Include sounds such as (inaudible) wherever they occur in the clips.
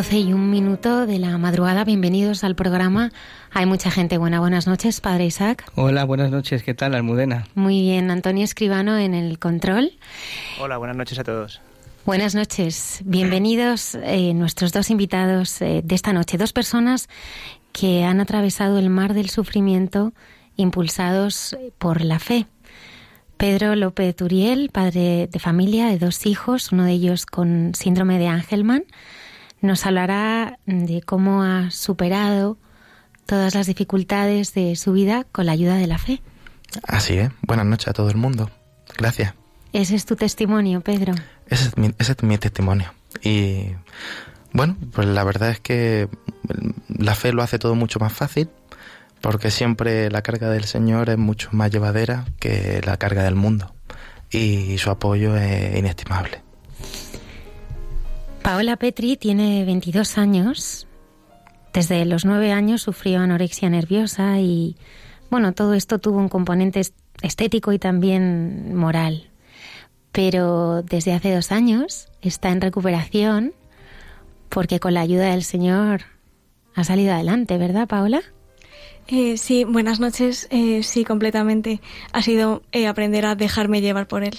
Doce y un minuto de la madrugada, bienvenidos al programa. Hay mucha gente buena. Buenas noches, Padre Isaac. Hola, buenas noches. ¿Qué tal, Almudena? Muy bien, Antonio Escribano en el control. Hola, buenas noches a todos. Buenas noches. Bienvenidos eh, nuestros dos invitados eh, de esta noche. Dos personas que han atravesado el mar del sufrimiento impulsados por la fe. Pedro López Turiel, padre de familia de dos hijos, uno de ellos con síndrome de Angelman nos hablará de cómo ha superado todas las dificultades de su vida con la ayuda de la fe. Así es. Buenas noches a todo el mundo. Gracias. Ese es tu testimonio, Pedro. Ese es mi, ese es mi testimonio. Y bueno, pues la verdad es que la fe lo hace todo mucho más fácil porque siempre la carga del Señor es mucho más llevadera que la carga del mundo y su apoyo es inestimable. Paola Petri tiene 22 años. Desde los nueve años sufrió anorexia nerviosa y, bueno, todo esto tuvo un componente estético y también moral. Pero desde hace dos años está en recuperación porque con la ayuda del Señor ha salido adelante, ¿verdad, Paola? Eh, sí, buenas noches. Eh, sí, completamente. Ha sido eh, aprender a dejarme llevar por Él.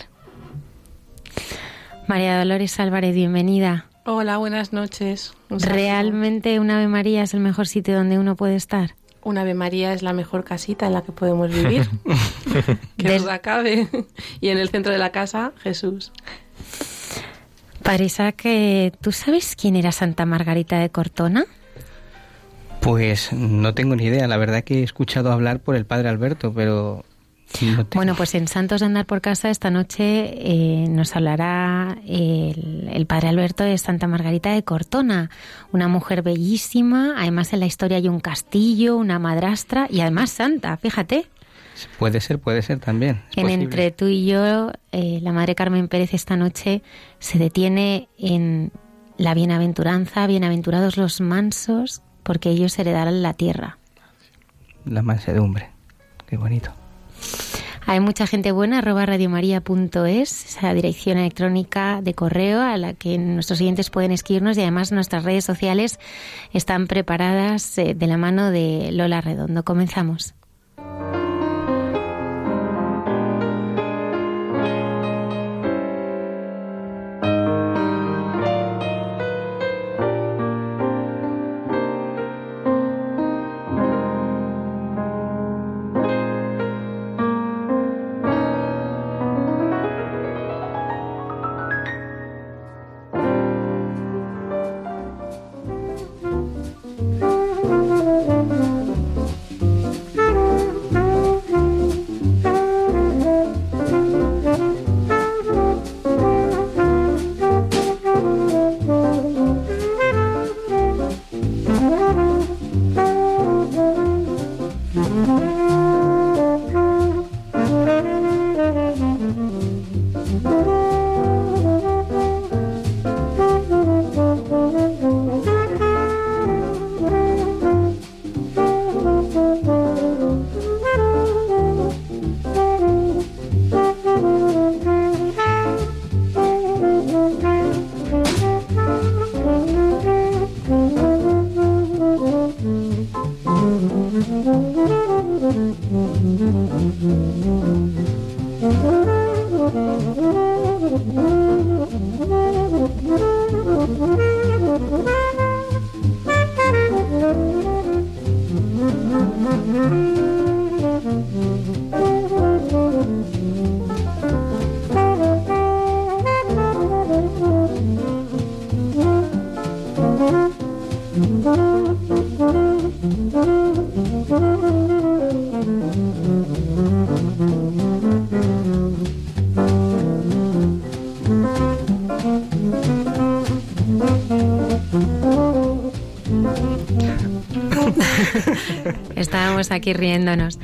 María Dolores Álvarez, bienvenida. Hola, buenas noches. ¿Realmente un Ave María es el mejor sitio donde uno puede estar? Un Ave María es la mejor casita en la que podemos vivir. (laughs) que nos acabe. Y en el centro de la casa, Jesús. Parece que tú sabes quién era Santa Margarita de Cortona. Pues no tengo ni idea. La verdad que he escuchado hablar por el padre Alberto, pero bueno, pues en Santos de Andar por Casa esta noche eh, nos hablará el, padre Alberto de Santa Margarita de Cortona, una mujer bellísima, además en la historia hay un castillo, una madrastra y además santa, fíjate. Puede ser, puede ser también. En Entre tú y yo, eh, la Madre Carmen Pérez esta noche se detiene en la bienaventuranza, bienaventurados los mansos, porque ellos heredarán la tierra. La mansedumbre, qué bonito. Hay mucha gente buena, arroba radiomaria.es, esa dirección electrónica de correo a la que nuestros oyentes pueden escribirnos y además nuestras redes sociales están preparadas eh, de la mano de Lola Redondo. Comenzamos. Aquí riéndonos.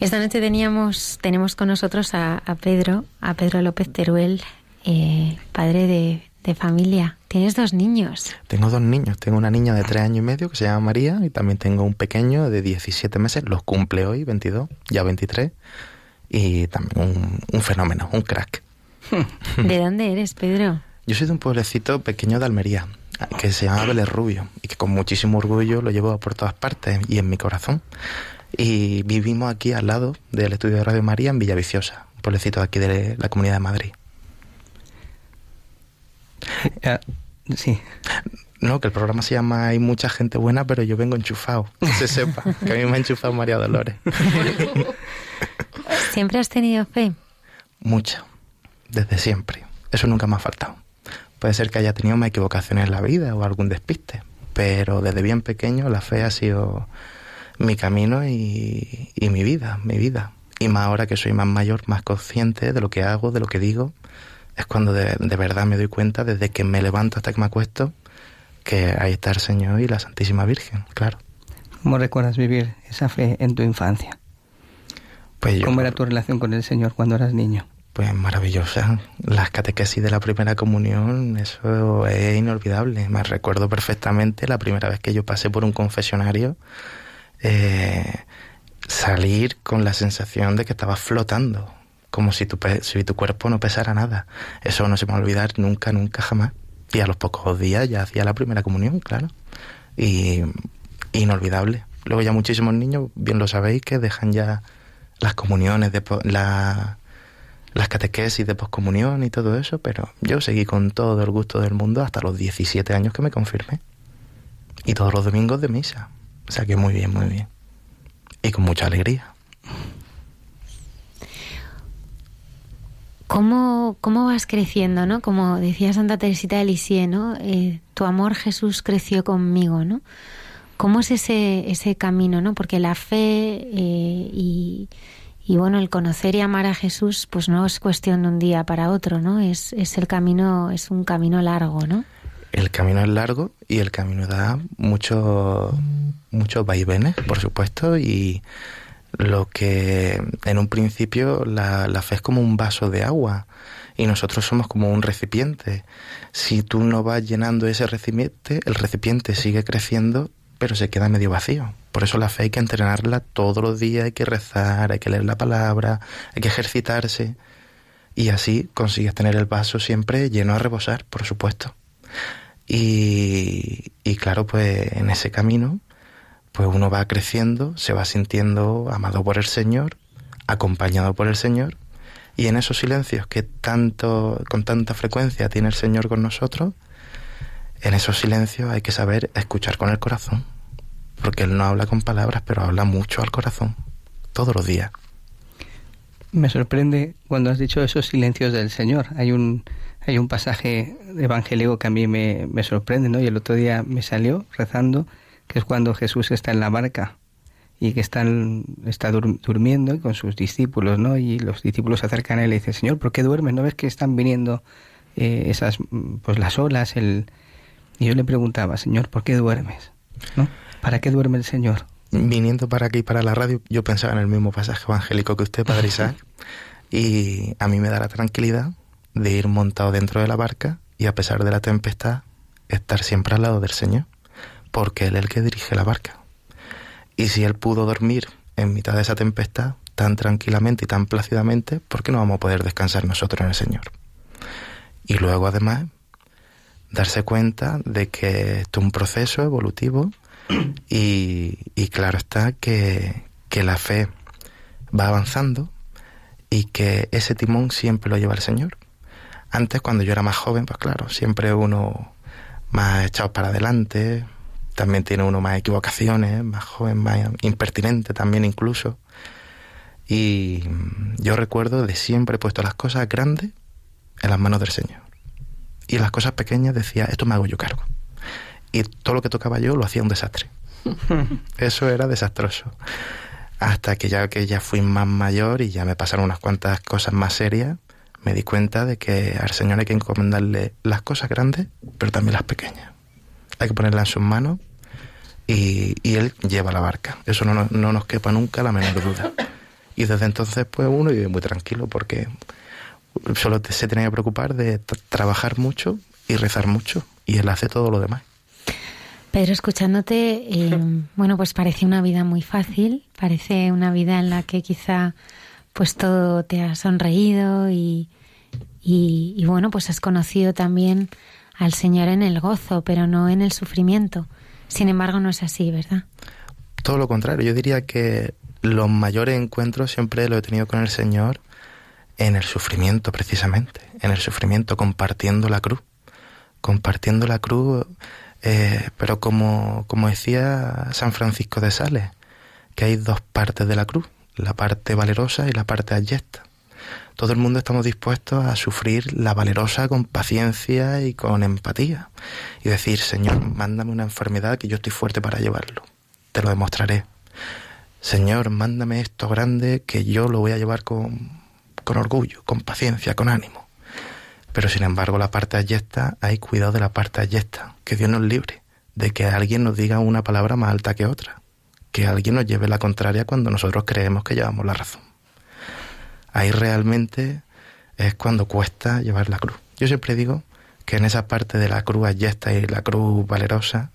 Esta noche teníamos, tenemos con nosotros a, Pedro, a Pedro López Teruel, eh, padre de, familia. Tienes dos niños. Tengo dos niños. Tengo una niña de tres años y medio que se llama María y también tengo un pequeño de 17 meses. Los cumple hoy, 22, ya 23. Y también un, fenómeno, un crack. ¿De dónde eres, Pedro? Yo soy de un pueblecito pequeño de Almería, que se llama Vélez Rubio y que con muchísimo orgullo lo llevo por todas partes y en mi corazón. Y vivimos aquí al lado del estudio de Radio María en Villaviciosa, un pueblecito aquí de la Comunidad de Madrid. (laughs) Ah, sí. No, que el programa se llama Hay mucha gente buena, pero yo vengo enchufado. Que se sepa, que a mí me ha enchufado María Dolores. (laughs) ¿Siempre has tenido fe? Mucha, desde siempre. Eso nunca me ha faltado. Puede ser que haya tenido más equivocaciones en la vida o algún despiste, pero desde bien pequeño la fe ha sido mi camino y, y mi vida, mi vida. Y más ahora que soy más mayor, más consciente de lo que hago, de lo que digo, es cuando de, verdad me doy cuenta, desde que me levanto hasta que me acuesto, que ahí está el Señor y la Santísima Virgen, claro. ¿Cómo recuerdas vivir esa fe en tu infancia? Pues ¿Cómo era tu relación con el Señor cuando eras niño? Pues maravillosa. Las catequesis de la primera comunión, eso es inolvidable. Me recuerdo perfectamente la primera vez que yo pasé por un confesionario, eh, salir con la sensación de que estaba flotando, como si tu, si tu cuerpo no pesara nada. Eso no se me va a olvidar nunca, nunca, jamás. Y a los pocos días ya hacía la primera comunión, claro. Y inolvidable. Luego ya muchísimos niños, bien lo sabéis, que dejan ya las comuniones, de, la, las catequesis de poscomunión y todo eso, pero yo seguí con todo el gusto del mundo hasta los 17 años que me confirmé. Y todos los domingos de misa. O sea que muy bien, muy bien. Y con mucha alegría. ¿Cómo, ¿Cómo vas creciendo, no? Como decía Santa Teresita de Lisieux, ¿no? Eh, tu amor, Jesús, creció conmigo, ¿no? ¿Cómo es ese, ese camino, no? Porque la fe eh, y, y, bueno, el conocer y amar a Jesús, pues no es cuestión de un día para otro, ¿no? Es, es el camino, es un camino largo, ¿no? El camino es largo y el camino da muchos vaivenes, por supuesto, y lo que en un principio la, la fe es como un vaso de agua y nosotros somos como un recipiente. Si tú no vas llenando ese recipiente, el recipiente sigue creciendo pero se queda medio vacío. Por eso la fe hay que entrenarla todos los días, hay que rezar, hay que leer la palabra, hay que ejercitarse. Y así consigues tener el vaso siempre lleno a rebosar, por supuesto. Y, claro, pues en ese camino, pues uno va creciendo, se va sintiendo amado por el Señor, acompañado por el Señor, y en esos silencios que tanto, con tanta frecuencia tiene el Señor con nosotros, en esos silencios hay que saber escuchar con el corazón, porque Él no habla con palabras, pero habla mucho al corazón, todos los días. Me sorprende cuando has dicho esos silencios del Señor. Hay un, hay un pasaje evangélico que a mí me, me sorprende, ¿no? Y el otro día me salió rezando, que es cuando Jesús está en la barca y que están, está durmiendo con sus discípulos, ¿no? Y los discípulos se acercan a él y le dicen, Señor, ¿por qué duermes? ¿No ves que están viniendo eh, esas, pues las olas, el, y yo le preguntaba, Señor, ¿por qué duermes? ¿No? ¿Para qué duerme el Señor? Viniendo para aquí, para la radio, yo pensaba en el mismo pasaje evangélico que usted, Padre Isaac, (laughs) y a mí me da la tranquilidad de ir montado dentro de la barca y a pesar de la tempestad, estar siempre al lado del Señor, porque Él es el que dirige la barca. Y si Él pudo dormir en mitad de esa tempestad tan tranquilamente y tan plácidamente, ¿por qué no vamos a poder descansar nosotros en el Señor? Y luego además darse cuenta de que esto es un proceso evolutivo (clears throat) y, claro está que, que, la fe va avanzando y que ese timón siempre lo lleva el Señor. Antes, cuando yo era más joven, pues claro, siempre uno más echados para adelante, también tiene uno más equivocaciones, más joven, más impertinente también incluso. Y yo recuerdo de siempre he puesto las cosas grandes en las manos del Señor. Y las cosas pequeñas decía, esto me hago yo cargo. Y todo lo que tocaba yo lo hacía un desastre. (laughs) Eso era desastroso. Hasta que ya que ya fui más mayor y ya me pasaron unas cuantas cosas más serias, me di cuenta de que al Señor hay que encomendarle las cosas grandes, pero también las pequeñas. Hay que ponerlas en sus manos y, Él lleva la barca. Eso no, no nos quepa nunca la menor duda. Y desde entonces, pues uno vive muy tranquilo porque solo se tiene que preocupar de trabajar mucho y rezar mucho. Y Él hace todo lo demás. Pedro, escuchándote, eh, (laughs) bueno, pues parece una vida muy fácil, parece una vida en la que quizá pues todo te ha sonreído y, y, bueno, pues has conocido también al Señor en el gozo, pero no en el sufrimiento. Sin embargo, no es así, ¿verdad? Todo lo contrario, yo diría que los mayores encuentros siempre lo he tenido con el Señor en el sufrimiento, precisamente, en el sufrimiento, compartiendo la cruz, compartiendo la cruz eh, pero como, como decía San Francisco de Sales, que hay dos partes de la cruz, la parte valerosa y la parte ayesta. Todo el mundo estamos dispuestos a sufrir la valerosa con paciencia y con empatía. Y decir, Señor, mándame una enfermedad que yo estoy fuerte para llevarlo. Te lo demostraré. Señor, mándame esto grande que yo lo voy a llevar con, con orgullo, con paciencia, con ánimo. Pero sin embargo, la parte ayesta, hay cuidado de la parte ayesta, que Dios nos libre de que alguien nos diga una palabra más alta que otra, que alguien nos lleve la contraria cuando nosotros creemos que llevamos la razón. Ahí realmente es cuando cuesta llevar la cruz. Yo siempre digo que en esa parte de la cruz ayesta y la cruz valerosa,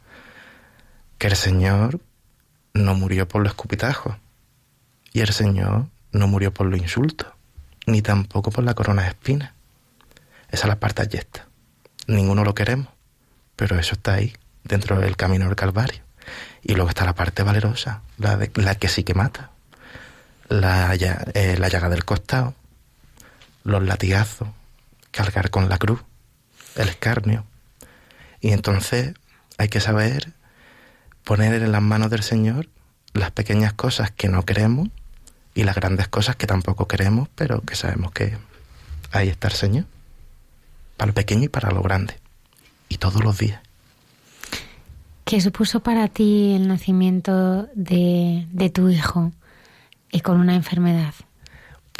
que el Señor no murió por los escupitajos y el Señor no murió por los insultos, ni tampoco por la corona de espinas esa es la parte ayesta. Ninguno lo queremos, pero eso está ahí, dentro del camino del Calvario. Y luego está la parte valerosa, la, de, la que sí que mata. La, eh, la llaga del costado, los latigazos, cargar con la cruz, el escarnio. Y entonces hay que saber poner en las manos del Señor las pequeñas cosas que no queremos y las grandes cosas que tampoco queremos, pero que sabemos que ahí está el Señor para lo pequeño y para lo grande. Y todos los días. ¿Qué supuso para ti el nacimiento de, de tu hijo y con una enfermedad?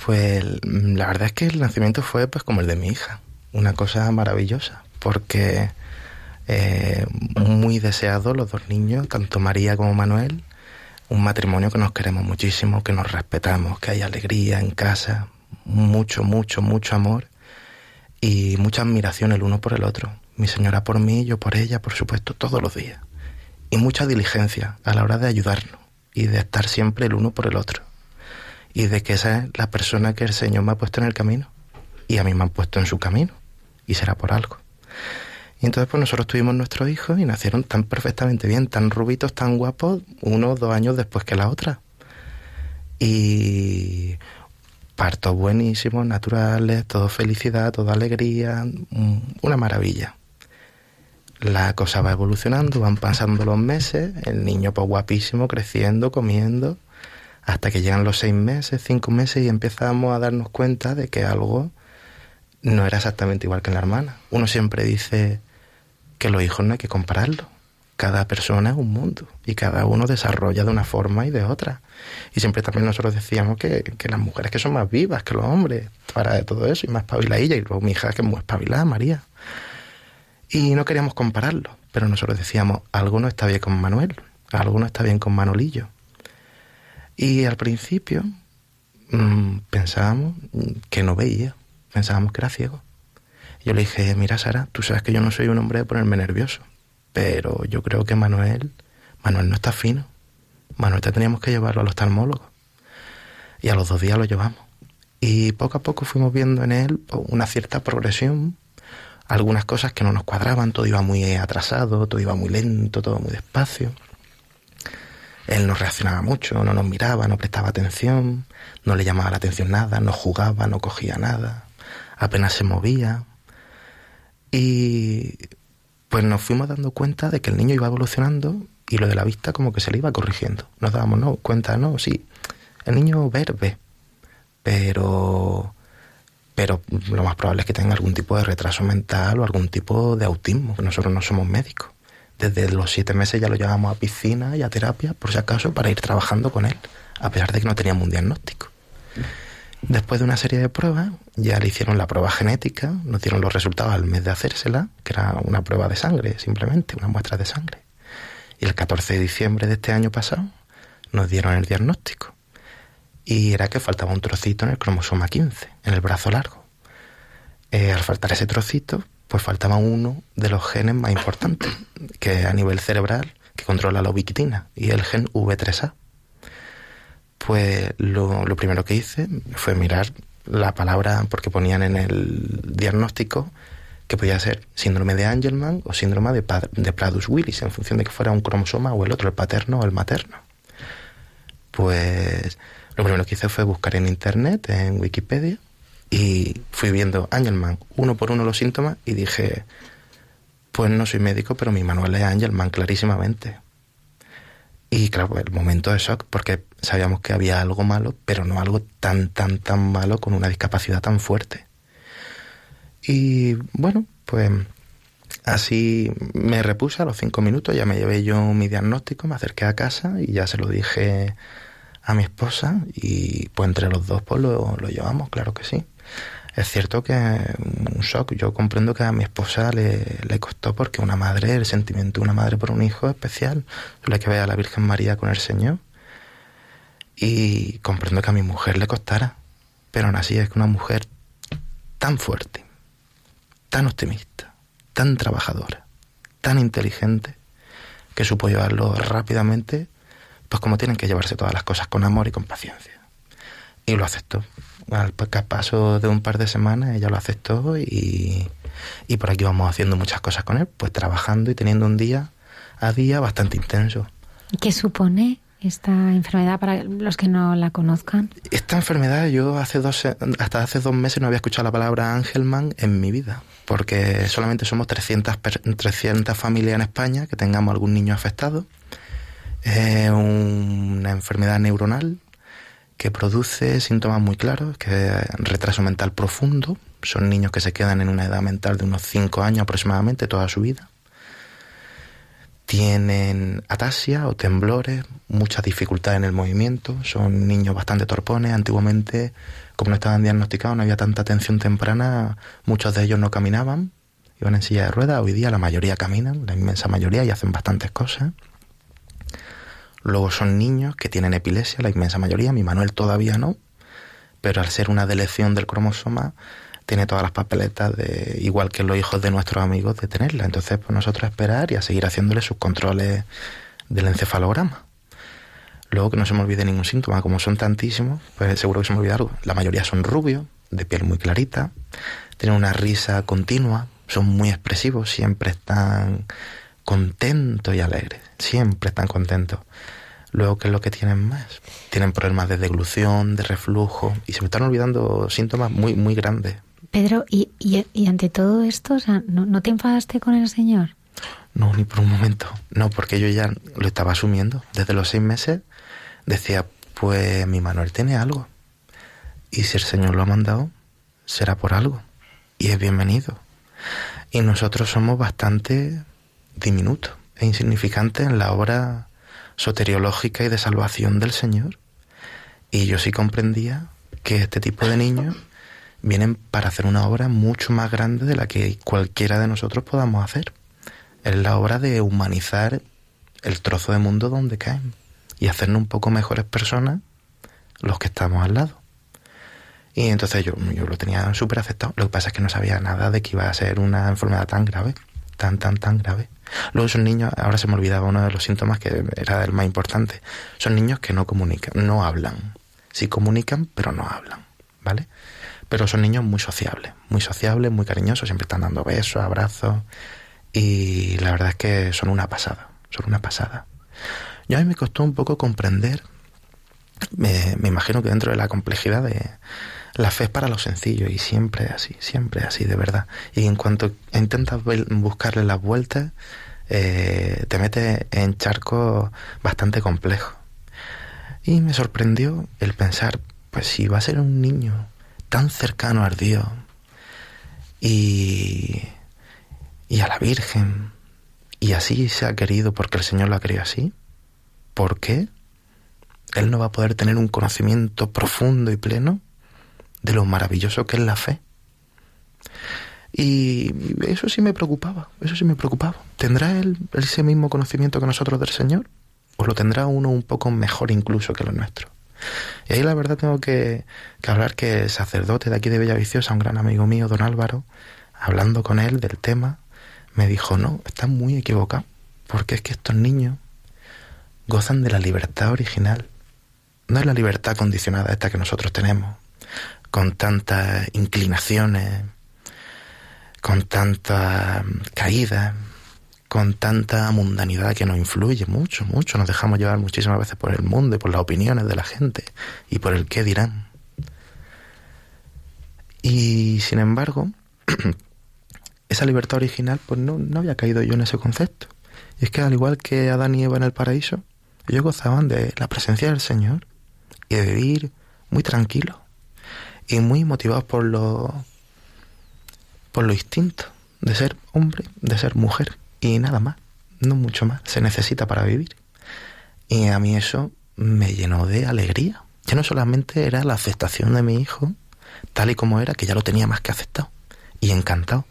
Pues la verdad es que el nacimiento fue pues como el de mi hija, una cosa maravillosa, porque eh, muy deseado los dos niños, tanto María como Manuel, un matrimonio que nos queremos muchísimo, que nos respetamos, que hay alegría en casa, mucho, mucho, mucho amor y mucha admiración el uno por el otro. Mi señora por mí, yo por ella, por supuesto, todos los días. Y mucha diligencia a la hora de ayudarnos y de estar siempre el uno por el otro. Y de que esa es la persona que el Señor me ha puesto en el camino. Y a mí me han puesto en su camino. Y será por algo. Y entonces pues nosotros tuvimos nuestros hijos y nacieron tan perfectamente bien, tan rubitos, tan guapos, uno o dos años después que la otra. Y partos buenísimos, naturales, todo felicidad, toda alegría, mm, una maravilla. La cosa va evolucionando, van pasando los meses, el niño pues guapísimo, creciendo, comiendo, hasta que llegan los seis meses, cinco meses y empezamos a darnos cuenta de que algo no era exactamente igual que la hermana. Uno siempre dice que los hijos no hay que compararlos cada persona es un mundo y cada uno desarrolla de una forma y de otra. Y siempre también nosotros decíamos que, las mujeres que son más vivas que los hombres, para de todo eso, y más ella y luego mi hija que es muy espabilada, María. Y no queríamos compararlo, pero nosotros decíamos, algo no está bien con Manuel, algo no está bien con Manolillo. Y al principio mm, pensábamos que no veía, pensábamos que era ciego. Yo le dije, mira Sara, tú sabes que yo no soy un hombre de ponerme nervioso pero yo creo que Manuel, Manuel no está fino. Manuel te teníamos que llevarlo al oftalmólogo. Y a los dos días lo llevamos. Y poco a poco fuimos viendo en él una cierta progresión, algunas cosas que no nos cuadraban, todo iba muy atrasado, todo iba muy lento, todo muy despacio. Él no reaccionaba mucho, no nos miraba, no prestaba atención, no le llamaba la atención nada, no jugaba, no cogía nada, apenas se movía. Y pues nos fuimos dando cuenta de que el niño iba evolucionando y lo de la vista como que se le iba corrigiendo. Nos dábamos no, cuenta, no, sí, el niño ver, ve, pero, pero lo más probable es que tenga algún tipo de retraso mental o algún tipo de autismo, que nosotros no somos médicos. Desde los siete meses ya lo llevamos a piscina y a terapia, por si acaso, para ir trabajando con él, a pesar de que no teníamos un diagnóstico. Después de una serie de pruebas, ya le hicieron la prueba genética, nos dieron los resultados al mes de hacérsela, que era una prueba de sangre, simplemente, una muestra de sangre. Y el 14 de diciembre de este año pasado nos dieron el diagnóstico. Y era que faltaba un trocito en el cromosoma 15, en el brazo largo. Eh, al faltar ese trocito, pues faltaba uno de los genes más importantes, que a nivel cerebral, que controla la ubiquitina, y el gen V3A pues lo, primero que hice fue mirar la palabra, porque ponían en el diagnóstico que podía ser síndrome de Angelman o síndrome de, de Pladus-Willis, en función de que fuera un cromosoma o el otro, el paterno o el materno. Pues lo primero que hice fue buscar en internet, en Wikipedia, y fui viendo Angelman uno por uno los síntomas y dije, pues no soy médico, pero mi manual es Angelman clarísimamente. Y claro, el momento de shock, porque sabíamos que había algo malo, pero no algo tan, tan, tan malo con una discapacidad tan fuerte. Y bueno, pues así me repuse a los cinco minutos, ya me llevé yo mi diagnóstico, me acerqué a casa y ya se lo dije a mi esposa y pues entre los dos pues lo, lo llevamos, claro que sí. Es cierto que un shock, yo comprendo que a mi esposa le, le costó porque una madre, el sentimiento de una madre por un hijo es especial, la que ve a la Virgen María con el Señor. Y comprendo que a mi mujer le costara, pero aún así es que una mujer tan fuerte, tan optimista, tan trabajadora, tan inteligente, que supo llevarlo rápidamente, pues como tienen que llevarse todas las cosas con amor y con paciencia. Y lo aceptó al paso de un par de semanas ella lo aceptó y, y por aquí vamos haciendo muchas cosas con él, pues trabajando y teniendo un día a día bastante intenso. ¿Qué supone esta enfermedad para los que no la conozcan? Esta enfermedad yo hace dos, hasta hace dos meses no había escuchado la palabra Angelman en mi vida, porque solamente somos 300, 300 familias en España que tengamos algún niño afectado. Es una enfermedad neuronal que produce síntomas muy claros, que es retraso mental profundo, son niños que se quedan en una edad mental de unos 5 años aproximadamente toda su vida. Tienen atasia o temblores, mucha dificultad en el movimiento, son niños bastante torpones. Antiguamente, como no estaban diagnosticados, no había tanta atención temprana, muchos de ellos no caminaban, iban en silla de ruedas. Hoy día la mayoría caminan, la inmensa mayoría, y hacen bastantes cosas. Luego son niños que tienen epilepsia, la inmensa mayoría, mi Manuel todavía no, pero al ser una delección del cromosoma, tiene todas las papeletas de igual que los hijos de nuestros amigos de tenerla. Entonces, pues nosotros esperar y a seguir haciéndole sus controles del encefalograma. Luego que no se me olvide ningún síntoma, como son tantísimos, pues seguro que se me olvida algo. La mayoría son rubios, de piel muy clarita, tienen una risa continua, son muy expresivos, siempre están contentos y alegres, siempre están contentos. Luego, ¿qué es lo que tienen más? Tienen problemas de deglución, de reflujo, y se me están olvidando síntomas muy, muy grandes. Pedro, ¿y, y, ante todo esto, o sea, ¿no, ¿no te enfadaste con el Señor? No, ni por un momento. No, porque yo ya lo estaba asumiendo. Desde los seis meses decía, pues mi Manuel tiene algo. Y si el Señor lo ha mandado, será por algo. Y es bienvenido. Y nosotros somos bastante diminutos e insignificantes en la obra soteriológica y de salvación del Señor. Y yo sí comprendía que este tipo de niños vienen para hacer una obra mucho más grande de la que cualquiera de nosotros podamos hacer. Es la obra de humanizar el trozo de mundo donde caen y hacernos un poco mejores personas los que estamos al lado. Y entonces yo, yo lo tenía súper aceptado. Lo que pasa es que no sabía nada de que iba a ser una enfermedad tan grave, tan, tan, tan grave. Luego son niños, ahora se me olvidaba uno de los síntomas que era el más importante, son niños que no comunican, no hablan. Sí comunican, pero no hablan, ¿vale? Pero son niños muy sociables, muy sociables, muy cariñosos, siempre están dando besos, abrazos, y la verdad es que son una pasada, son una pasada. Yo a mí me costó un poco comprender, me, me imagino que dentro de la complejidad de la fe es para los sencillos y siempre así, siempre así, de verdad. Y en cuanto intentas buscarle las vueltas, eh, te metes en charcos bastante complejos. Y me sorprendió el pensar, pues si va a ser un niño tan cercano a Dios y, y a la Virgen, y así se ha querido porque el Señor lo ha querido así, ¿por qué? Él no va a poder tener un conocimiento profundo y pleno de lo maravilloso que es la fe. Y eso sí me preocupaba, eso sí me preocupaba. ¿Tendrá él ese mismo conocimiento que nosotros del Señor? ¿O lo tendrá uno un poco mejor incluso que lo nuestro? Y ahí la verdad tengo que, hablar que el sacerdote de aquí de Bellaviciosa, un gran amigo mío, don Álvaro, hablando con él del tema, me dijo, no, está muy equivocado, porque es que estos niños gozan de la libertad original, no es la libertad condicionada esta que nosotros tenemos, con tantas inclinaciones, con tanta caída, con tanta mundanidad que nos influye mucho, mucho. Nos dejamos llevar muchísimas veces por el mundo y por las opiniones de la gente y por el qué dirán. Y sin embargo, (clears throat) esa libertad original, pues no, no había caído yo en ese concepto. Y es que al igual que Adán y Eva en el paraíso, ellos gozaban de la presencia del Señor y de vivir muy tranquilos y muy motivados por lo, por lo instinto de ser hombre, de ser mujer y nada más, no mucho más, se necesita para vivir. Y a mí eso me llenó de alegría. Ya no solamente era la aceptación de mi hijo, tal y como era, que ya lo tenía más que aceptado y encantado,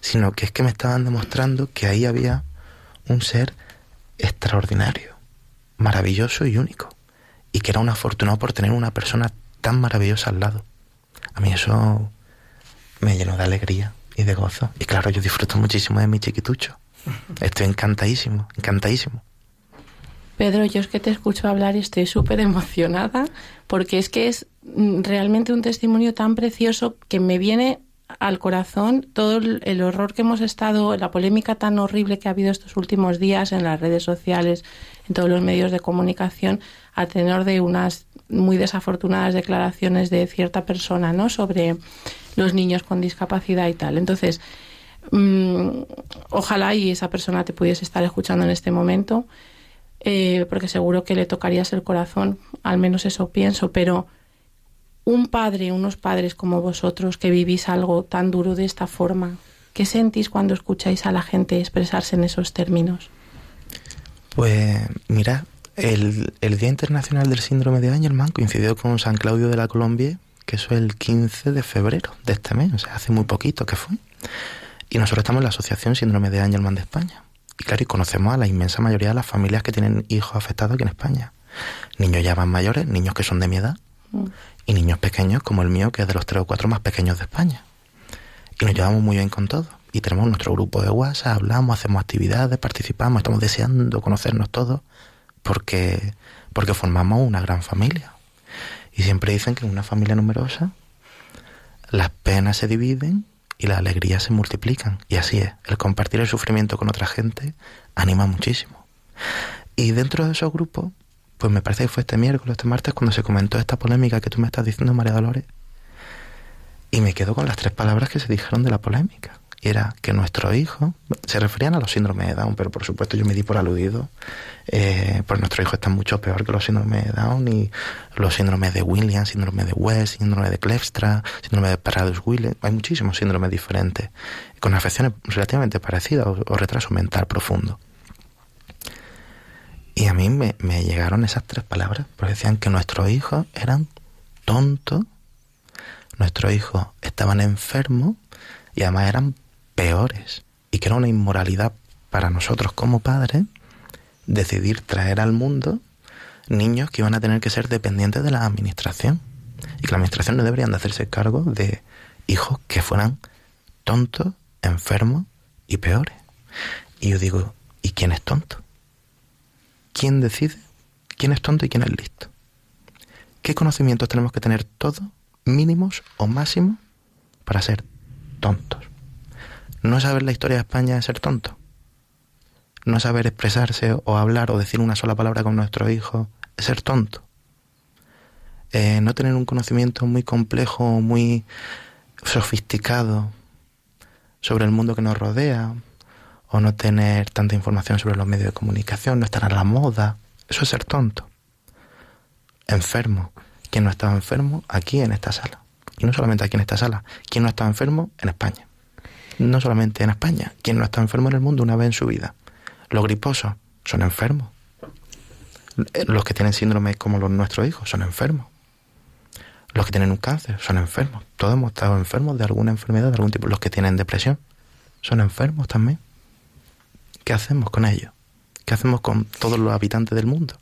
sino que es que me estaban demostrando que ahí había un ser extraordinario, maravilloso y único, y que era un afortunado por tener una persona tan maravillosa al lado. A mí eso me llenó de alegría y de gozo. Y claro, yo disfruto muchísimo de mi chiquitucho. Estoy encantadísimo, encantadísimo. Pedro, yo es que te escucho hablar y estoy súper emocionada porque es que es mm, realmente un testimonio tan precioso que me viene al corazón todo el horror que hemos estado, la polémica tan horrible que ha habido estos últimos días en las redes sociales, en todos los medios de comunicación, a tenor de unas muy desafortunadas declaraciones de cierta persona, ¿no? Sobre los niños con discapacidad y tal. Entonces, mm, ojalá y esa persona te pudiese estar escuchando en este momento, eh, porque seguro que le tocarías el corazón, al menos eso pienso, pero un padre, unos padres como vosotros que vivís algo tan duro de esta forma, ¿qué sentís cuando escucháis a la gente expresarse en esos términos? Pues mira, el, Día Internacional del Síndrome de Angelman coincidió con San Claudio de la Colombia, que eso es el 15 de febrero de este mes, o sea, hace muy poquito que fue. Y nosotros estamos en la Asociación Síndrome de Angelman de España. Y claro, y conocemos a la inmensa mayoría de las familias que tienen hijos afectados aquí en España. Niños ya más mayores, niños que son de mi edad, mm. y niños pequeños como el mío, que es de los tres o cuatro más pequeños de España. Y nos llevamos muy bien con todos. Y tenemos nuestro grupo de WhatsApp, hablamos, hacemos actividades, participamos, estamos deseando conocernos todos porque, porque formamos una gran familia. Y siempre dicen que en una familia numerosa las penas se dividen y las alegrías se multiplican. Y así es, el compartir el sufrimiento con otra gente anima muchísimo. Y dentro de esos grupos, pues me parece que fue este miércoles, este martes, cuando se comentó esta polémica que tú me estás diciendo, María Dolores, y me quedo con las tres palabras que se dijeron de la polémica era que nuestro hijo, se referían a los síndromes de Down, pero por supuesto yo me di por aludido, eh, pues nuestro hijo está mucho peor que los síndromes de Down y los síndromes de Williams, síndrome de West, síndrome de Klefstra, síndrome de Paradis-Williams, hay muchísimos síndromes diferentes, con afecciones relativamente parecidas o, retraso mental profundo. Y a mí me, me llegaron esas tres palabras, porque decían que nuestros hijos eran tontos, nuestros hijos estaban enfermos y además eran peores y que era una inmoralidad para nosotros como padres decidir traer al mundo niños que iban a tener que ser dependientes de la administración y que la administración no deberían de hacerse cargo de hijos que fueran tontos, enfermos y peores. Y yo digo, ¿y quién es tonto? ¿Quién decide quién es tonto y quién es listo? ¿Qué conocimientos tenemos que tener todos, mínimos o máximos, para ser tontos? No saber la historia de España es ser tonto. No saber expresarse o hablar o decir una sola palabra con nuestro hijo es ser tonto. eh, no tener un conocimiento muy complejo, muy sofisticado sobre el mundo que nos rodea, o no tener tanta información sobre los medios de comunicación, no estar a la moda, eso es ser tonto. Enfermo. ¿Quién no estaba enfermo? Aquí en esta sala. Y no solamente aquí en esta sala. ¿Quién no está enfermo? En España. No solamente en España. ¿Quién no está enfermo en el mundo una vez en su vida? Los griposos son enfermos. Los que tienen síndrome como los nuestros hijos son enfermos. Los que tienen un cáncer son enfermos. Todos hemos estado enfermos de alguna enfermedad de algún tipo. Los que tienen depresión son enfermos también. ¿Qué hacemos con ellos? ¿Qué hacemos con todos los habitantes del mundo?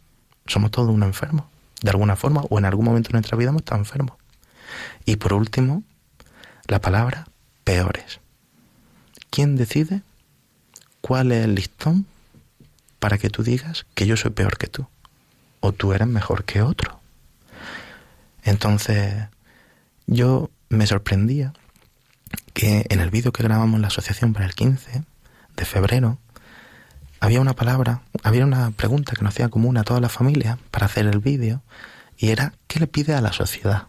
Somos todos unos enfermos. De alguna forma o en algún momento de nuestra vida hemos estado enfermos. Y por último, la palabra peores. ¿Quién decide cuál es el listón para que tú digas que yo soy peor que tú? O tú eres mejor que otro. Entonces, yo me sorprendía que en el vídeo que grabamos en la asociación para el 15 de febrero, había una palabra, había una pregunta que nos hacía común a toda la familia para hacer el vídeo y era ¿qué le pide a la sociedad?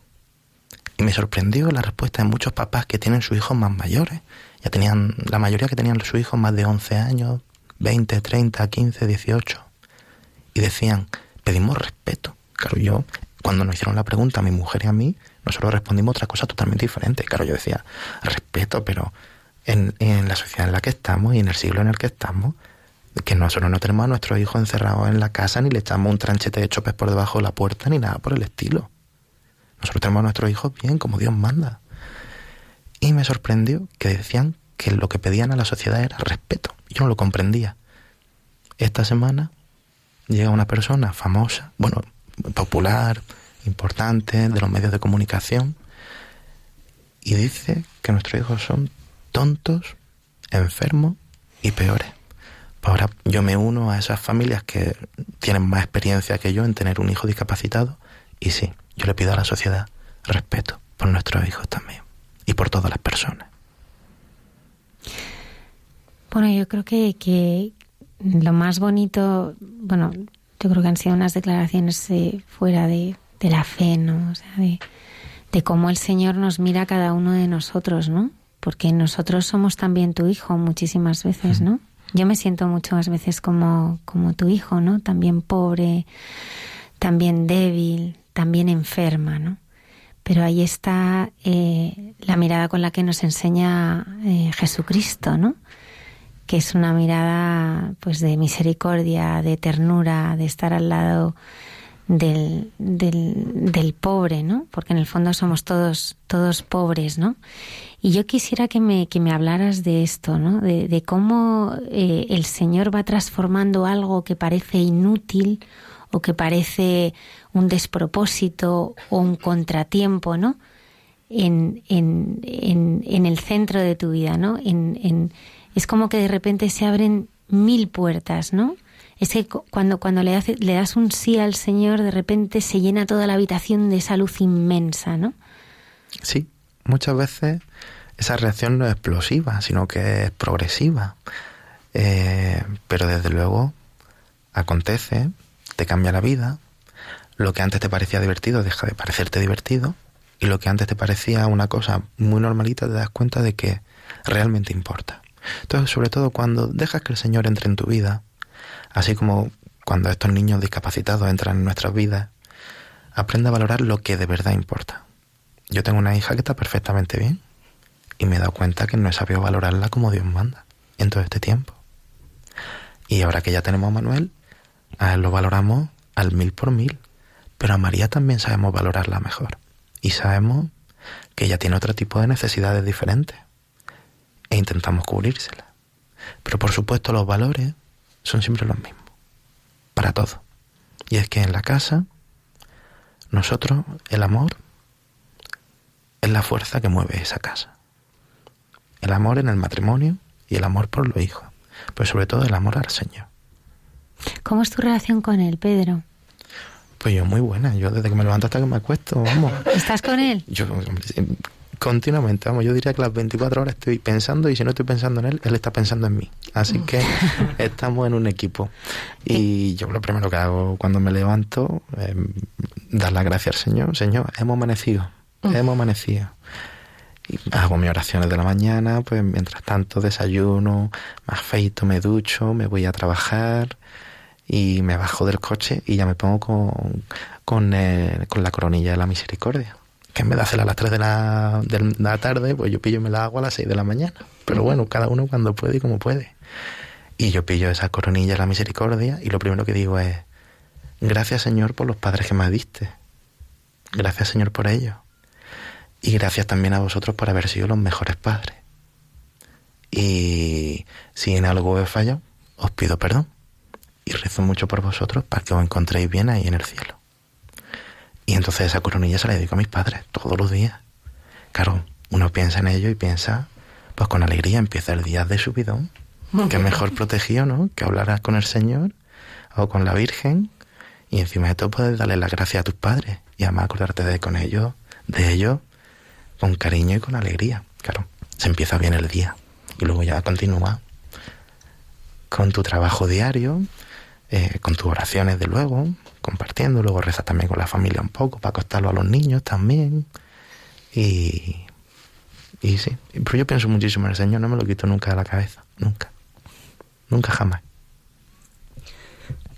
Y me sorprendió la respuesta de muchos papás que tienen sus hijos más mayores. Ya tenían, la mayoría que tenían sus hijos más de 11 años, 20, 30, 15, 18. Y decían, pedimos respeto. Claro, yo, cuando nos hicieron la pregunta a mi mujer y a mí, nosotros respondimos otra cosa totalmente diferente. Claro, yo decía, respeto, pero en, en la sociedad en la que estamos y en el siglo en el que estamos, que nosotros no tenemos a nuestros hijos encerrados en la casa ni le echamos un tranchete de chopes por debajo de la puerta ni nada por el estilo. Nosotros tenemos a nuestros hijos bien, como Dios manda. Y me sorprendió que decían que lo que pedían a la sociedad era respeto. Yo no lo comprendía. Esta semana llega una persona famosa, bueno, popular, importante, de los medios de comunicación, y dice que nuestros hijos son tontos, enfermos y peores. Ahora yo me uno a esas familias que tienen más experiencia que yo en tener un hijo discapacitado y sí, yo le pido a la sociedad respeto por nuestros hijos también y por todas las personas. Bueno, yo creo que, que lo más bonito, bueno, yo creo que han sido unas declaraciones eh, fuera de, de, la fe, ¿no? O sea, de, de cómo el Señor nos mira a cada uno de nosotros, ¿no? Porque nosotros somos también tu hijo muchísimas veces, ¿no? Yo me siento muchas veces como, como tu hijo, ¿no? También pobre, también débil, también enferma, ¿no? Pero ahí está eh, la mirada con la que nos enseña eh, Jesucristo, ¿no? Que es una mirada, pues, de misericordia, de ternura, de estar al lado del, del, pobre, ¿no? Porque en el fondo somos todos, todos pobres, ¿no? Y yo quisiera que me, que me hablaras de esto, ¿no? De, de cómo eh, el Señor va transformando algo que parece inútil o que parece un despropósito o un contratiempo, ¿no? En, en, en, en el centro de tu vida, ¿no? Es como que de repente se abren mil puertas, ¿no? Es que cuando, cuando le, hace, le das un sí al Señor, de repente se llena toda la habitación de esa luz inmensa, ¿no? Sí, muchas veces esa reacción no es explosiva, sino que es progresiva. Eh, pero desde luego acontece, te cambia la vida, lo que antes te parecía divertido deja de parecerte divertido y lo que antes te parecía una cosa muy normalita te das cuenta de que realmente importa. Entonces, sobre todo cuando dejas que el Señor entre en tu vida, así como cuando estos niños discapacitados entran en nuestras vidas, aprende a valorar lo que de verdad importa. Yo tengo una hija que está perfectamente bien y me he dado cuenta que no he sabido valorarla como Dios manda en todo este tiempo. Y ahora que ya tenemos a Manuel, a él lo valoramos al mil por mil, pero a María también sabemos valorarla mejor. Y sabemos que ella tiene otro tipo de necesidades diferentes e intentamos cubrírselas. Pero por supuesto los valores son siempre los mismos, para todo. Y es que en la casa, nosotros, el amor, es la fuerza que mueve esa casa. El amor en el matrimonio y el amor por los hijos, pero sobre todo el amor al Señor. ¿Cómo es tu relación con él, Pedro? Pues yo muy buena, yo desde que me levanto hasta que me acuesto, vamos. ¿Estás con él? Yo continuamente, vamos, yo diría que las 24 horas estoy pensando y si no estoy pensando en él, él está pensando en mí. Así que (laughs) estamos en un equipo. Y yo lo primero que hago cuando me levanto es dar las gracias al Señor. Señor, hemos amanecido, hemos amanecido. Y hago mis oraciones de la mañana, pues mientras tanto desayuno, me afeito, me ducho, me voy a trabajar y me bajo del coche y ya me pongo con, con, eh, con la coronilla de la misericordia que en vez de hacerla a las 3 de la, de la tarde, pues yo pillo me la hago a las 6 de la mañana. Pero bueno, cada uno cuando puede y como puede. Y yo pillo esa coronilla de la misericordia y lo primero que digo es, gracias Señor por los padres que me diste. Gracias Señor por ello. Y gracias también a vosotros por haber sido los mejores padres. Y si en algo he fallado, os pido perdón. Y rezo mucho por vosotros para que os encontréis bien ahí en el cielo. Y entonces esa coronilla se la dedico a mis padres todos los días. Claro, uno piensa en ello y piensa, pues con alegría empieza el día de subidón. Que mejor protegido, ¿no? Que hablarás con el Señor o con la Virgen y encima de todo puedes darle las gracias a tus padres y además acordarte de con ellos, de ellos, con cariño y con alegría. Claro, se empieza bien el día y luego ya continúa con tu trabajo diario, eh, con tus oraciones de luego, compartiendo, luego rezas también con la familia un poco para acostarlo a los niños también. Y, y sí, pero yo pienso muchísimo en el Señor, no me lo quito nunca de la cabeza, nunca, nunca jamás.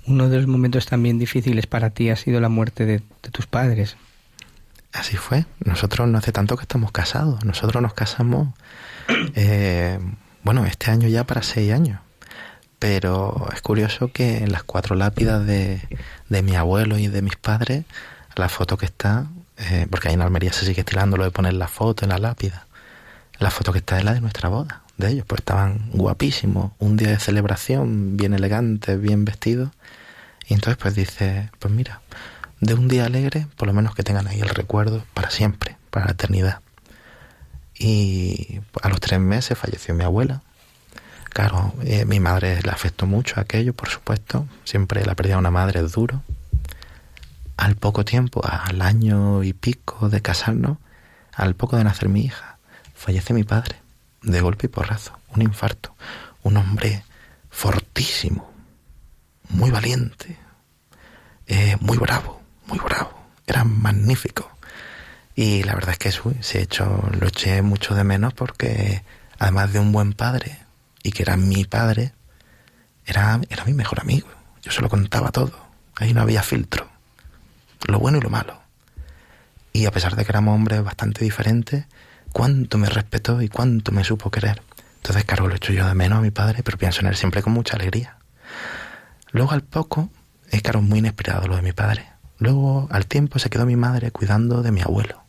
Uno de los momentos también difíciles para ti ha sido la muerte de, tus padres. Así fue. Nosotros no hace tanto que estamos casados. Nosotros nos casamos, eh, bueno, este año ya para seis años. Pero es curioso que en las cuatro lápidas de, de mi abuelo y de mis padres, la foto que está, eh, porque ahí en Almería se sigue estilando lo de poner la foto en la lápida, la foto que está es la de nuestra boda, de ellos, pues estaban guapísimos, un día de celebración, bien elegante, bien vestidos, y entonces pues dice, pues mira, de un día alegre, por lo menos que tengan ahí el recuerdo para siempre, para la eternidad. Y a los tres meses falleció mi abuela, Claro, eh, mi madre le afectó mucho aquello, por supuesto. Siempre la pérdida de una madre es duro. Al poco tiempo, al año y pico de casarnos, al poco de nacer mi hija, fallece mi padre, de golpe y porrazo, un infarto. Un hombre fortísimo, muy valiente, eh, muy bravo, muy bravo. Era magnífico. Y la verdad es que hecho, lo eché mucho de menos porque, además de un buen padre, y que era mi padre, era, era mi mejor amigo. Yo se lo contaba todo. Ahí no había filtro. Lo bueno y lo malo. Y a pesar de que éramos hombres bastante diferentes, cuánto me respetó y cuánto me supo querer. Entonces, claro, lo echo yo de menos a mi padre, pero pienso en él siempre con mucha alegría. Luego al poco, es claro, muy inesperado lo de mi padre. Luego, al tiempo, se quedó mi madre cuidando de mi abuelo.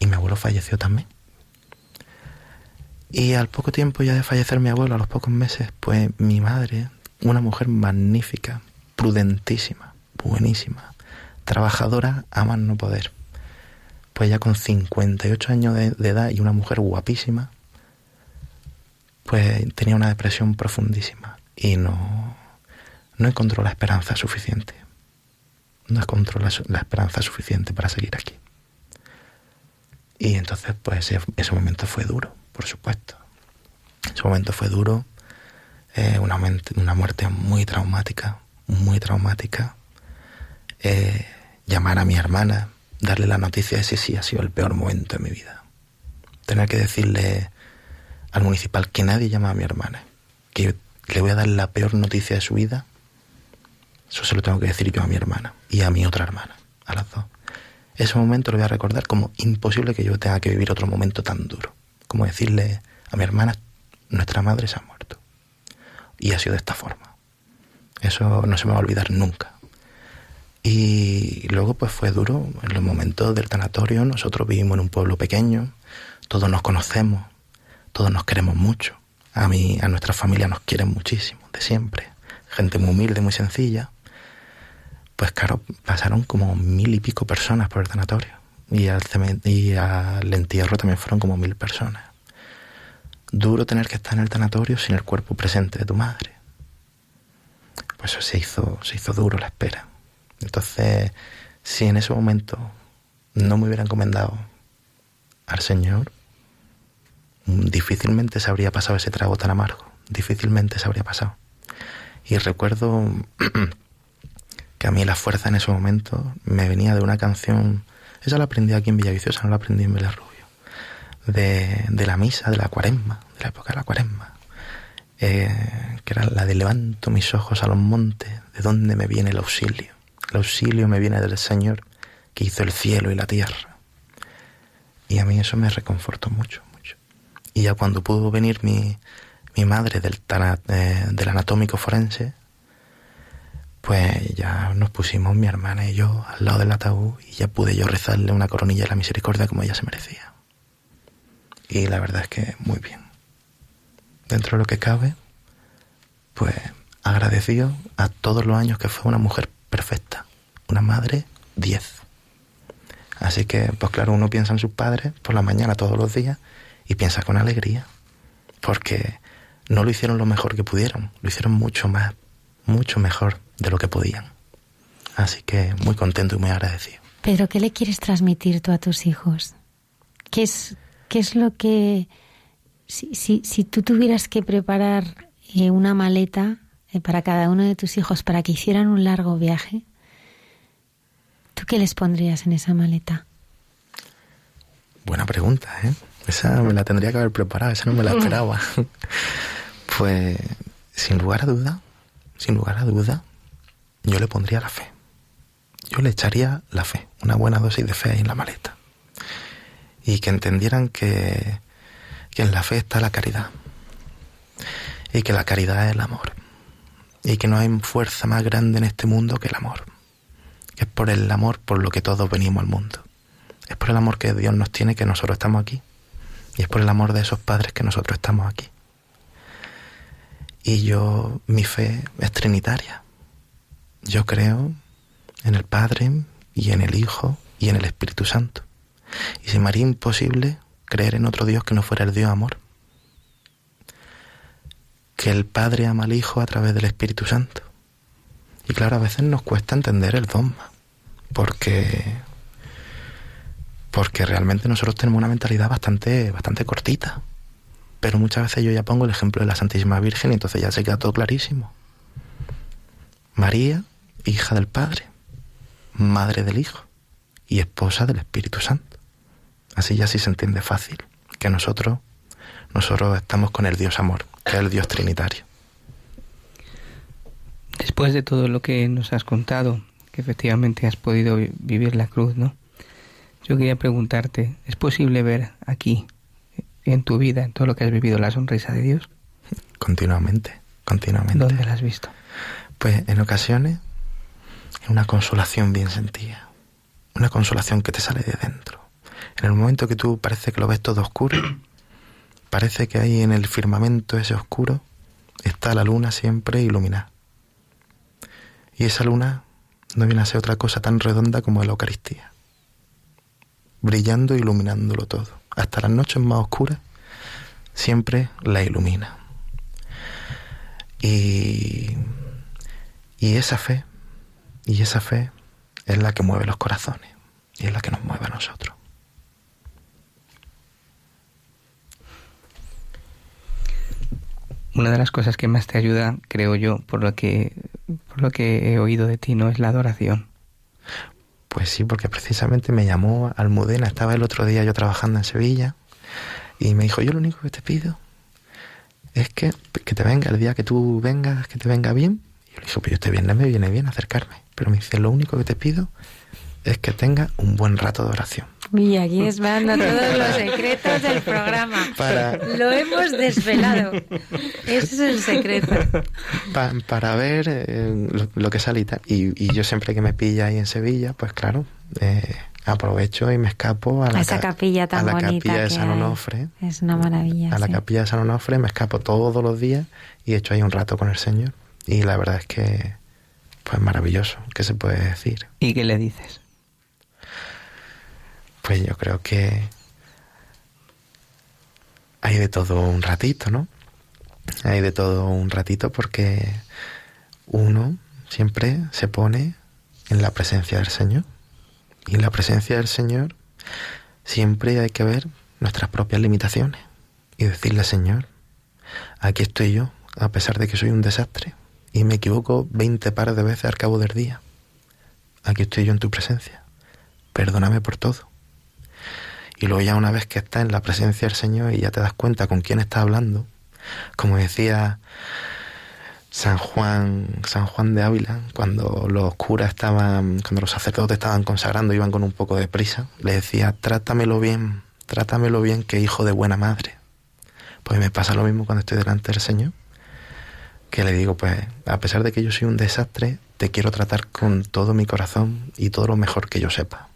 Y mi abuelo falleció también. Y al poco tiempo ya de fallecer mi abuelo, a los pocos meses, pues mi madre, una mujer magnífica, prudentísima, buenísima, trabajadora a no poder. Pues ya con 58 años de, edad y una mujer guapísima, pues tenía una depresión profundísima y no, no encontró la esperanza suficiente. No encontró la, la esperanza suficiente para seguir aquí. Y entonces, pues ese momento fue duro por supuesto. Ese momento fue duro, eh, una, una, muerte muy traumática, muy traumática. Eh, llamar a mi hermana, darle la noticia, ese sí ha sido el peor momento de mi vida. Tener que decirle al municipal que nadie llama a mi hermana, que le voy a dar la peor noticia de su vida, eso se lo tengo que decir yo a mi hermana y a mi otra hermana, a las dos. Ese momento lo voy a recordar como imposible que yo tenga que vivir otro momento tan duro como decirle a mi hermana, nuestra madre se ha muerto. Y ha sido de esta forma. Eso no se me va a olvidar nunca. Y luego pues fue duro en los momentos del tanatorio. Nosotros vivimos en un pueblo pequeño, todos nos conocemos, todos nos queremos mucho. A mí, a nuestra familia nos quieren muchísimo, de siempre. Gente muy humilde, muy sencilla. Pues claro, pasaron como mil y pico personas por el tanatorio y al, y al entierro también fueron como mil personas. Duro tener que estar en el tanatorio sin el cuerpo presente de tu madre. Pues eso se hizo, se hizo duro la espera. Entonces, si en ese momento no me hubiera encomendado al Señor, difícilmente se habría pasado ese trago tan amargo, difícilmente se habría pasado. Y recuerdo (clears throat) que a mí la fuerza en ese momento me venía de una canción, esa la aprendí aquí en Villaviciosa, no la aprendí en Rubio de, de la misa, de la cuaresma, de la época de la cuaresma, eh, que era la de levanto mis ojos a los montes, de dónde me viene el auxilio. El auxilio me viene del Señor que hizo el cielo y la tierra. Y a mí eso me reconfortó mucho, mucho. Y ya cuando pudo venir mi, mi madre del, eh, del anatómico forense, pues ya nos pusimos mi hermana y yo al lado del ataúd y ya pude yo rezarle una coronilla de la misericordia como ella se merecía. Y la verdad es que muy bien. Dentro de lo que cabe, pues agradecido a todos los años que fue una mujer perfecta, una madre 10. Así que, pues claro, uno piensa en sus padres por la mañana todos los días y piensa con alegría, porque no lo hicieron lo mejor que pudieron, lo hicieron mucho más, mucho mejor de lo que podían. Así que muy contento y muy agradecido. Pedro, ¿qué le quieres transmitir tú a tus hijos? ¿Qué es, qué es lo que, si, si, si tú tuvieras que preparar eh, una maleta eh, para cada uno de tus hijos para que hicieran un largo viaje, ¿tú qué les pondrías en esa maleta? Buena pregunta, ¿eh? Esa me la tendría que haber preparado, esa no me la esperaba. (laughs) pues, sin lugar a duda, sin lugar a duda, yo le pondría la fe. Yo le echaría la fe, una buena dosis de fe ahí en la maleta. Y que entendieran que, que en la fe está la caridad. Y que la caridad es el amor. Y que no hay fuerza más grande en este mundo que el amor. Que es por el amor por lo que todos venimos al mundo. Es por el amor que Dios nos tiene que nosotros estamos aquí. Y es por el amor de esos padres que nosotros estamos aquí. Y yo, mi fe es trinitaria. Yo creo en el Padre y en el Hijo y en el Espíritu Santo. Y se me haría imposible creer en otro Dios que no fuera el Dios amor. Que el Padre ama al Hijo a través del Espíritu Santo. Y claro, a veces nos cuesta entender el dogma, porque porque realmente nosotros tenemos una mentalidad bastante bastante cortita. Pero muchas veces yo ya pongo el ejemplo de la Santísima Virgen y entonces ya se queda todo clarísimo. María, hija del Padre, madre del Hijo y esposa del Espíritu Santo. Así ya sí se entiende fácil que nosotros, nosotros estamos con el Dios amor, que es el Dios trinitario. Después de todo lo que nos has contado, que efectivamente has podido vivir la cruz, ¿no? Yo quería preguntarte, ¿es posible ver aquí, en tu vida, en todo lo que has vivido, la sonrisa de Dios? Continuamente, continuamente. ¿Dónde la has visto? Pues en ocasiones, una consolación bien sentida, una consolación que te sale de dentro. En el momento que tú parece que lo ves todo oscuro, (clears throat) parece que ahí en el firmamento ese oscuro está la luna siempre iluminada. Y esa luna no viene a ser otra cosa tan redonda como la Eucaristía, brillando e iluminándolo todo. Hasta las noches más oscuras, siempre la ilumina. Y, y esa fe, y esa fe es la que mueve los corazones y es la que nos mueve a nosotros. Una de las cosas que más te ayuda, creo yo, por lo que, por lo que he oído de ti, ¿no? Es la adoración. Pues sí, porque precisamente me llamó Almudena, estaba el otro día yo trabajando en Sevilla, y me dijo, yo lo único que te pido es que, que te venga el día que tú vengas, que te venga bien. Y le dije, pues yo este viernes me viene bien acercarme. Pero me dice, lo único que te pido es que tenga un buen rato de oración. Y aquí es todos los secretos del programa. Lo hemos desvelado. Ese es el secreto. para ver eh, lo, que sale y tal. Y, yo siempre que me pilla ahí en Sevilla, pues claro, eh, aprovecho y me escapo a la, esa capilla tan a la bonita capilla de San Onofre. Es una maravilla. A la capilla de San Onofre me escapo todos los días y echo ahí un rato con el Señor. Y la verdad es que, pues maravilloso, ¿qué se puede decir? ¿Y qué le dices? Pues yo creo que hay de todo un ratito, ¿no? Hay de todo un ratito porque uno siempre se pone en la presencia del Señor. Y en la presencia del Señor siempre hay que ver nuestras propias limitaciones. y decirle, Señor, aquí estoy yo, a pesar de que soy un desastre y me equivoco 20 pares de veces al cabo del día. Aquí estoy yo en tu presencia. Perdóname por todo. Y luego ya una vez que estás en la presencia del Señor y ya te das cuenta con quién estás hablando, como decía San Juan, San Juan de Ávila, cuando los curas estaban, cuando los sacerdotes estaban consagrando, iban con un poco de prisa, le decía, trátamelo bien, trátamelo bien, que hijo de buena madre. Pues me pasa lo mismo cuando estoy delante del Señor, que le digo, pues, a pesar de que yo soy un desastre, te quiero tratar con todo mi corazón y todo lo mejor que yo sepa.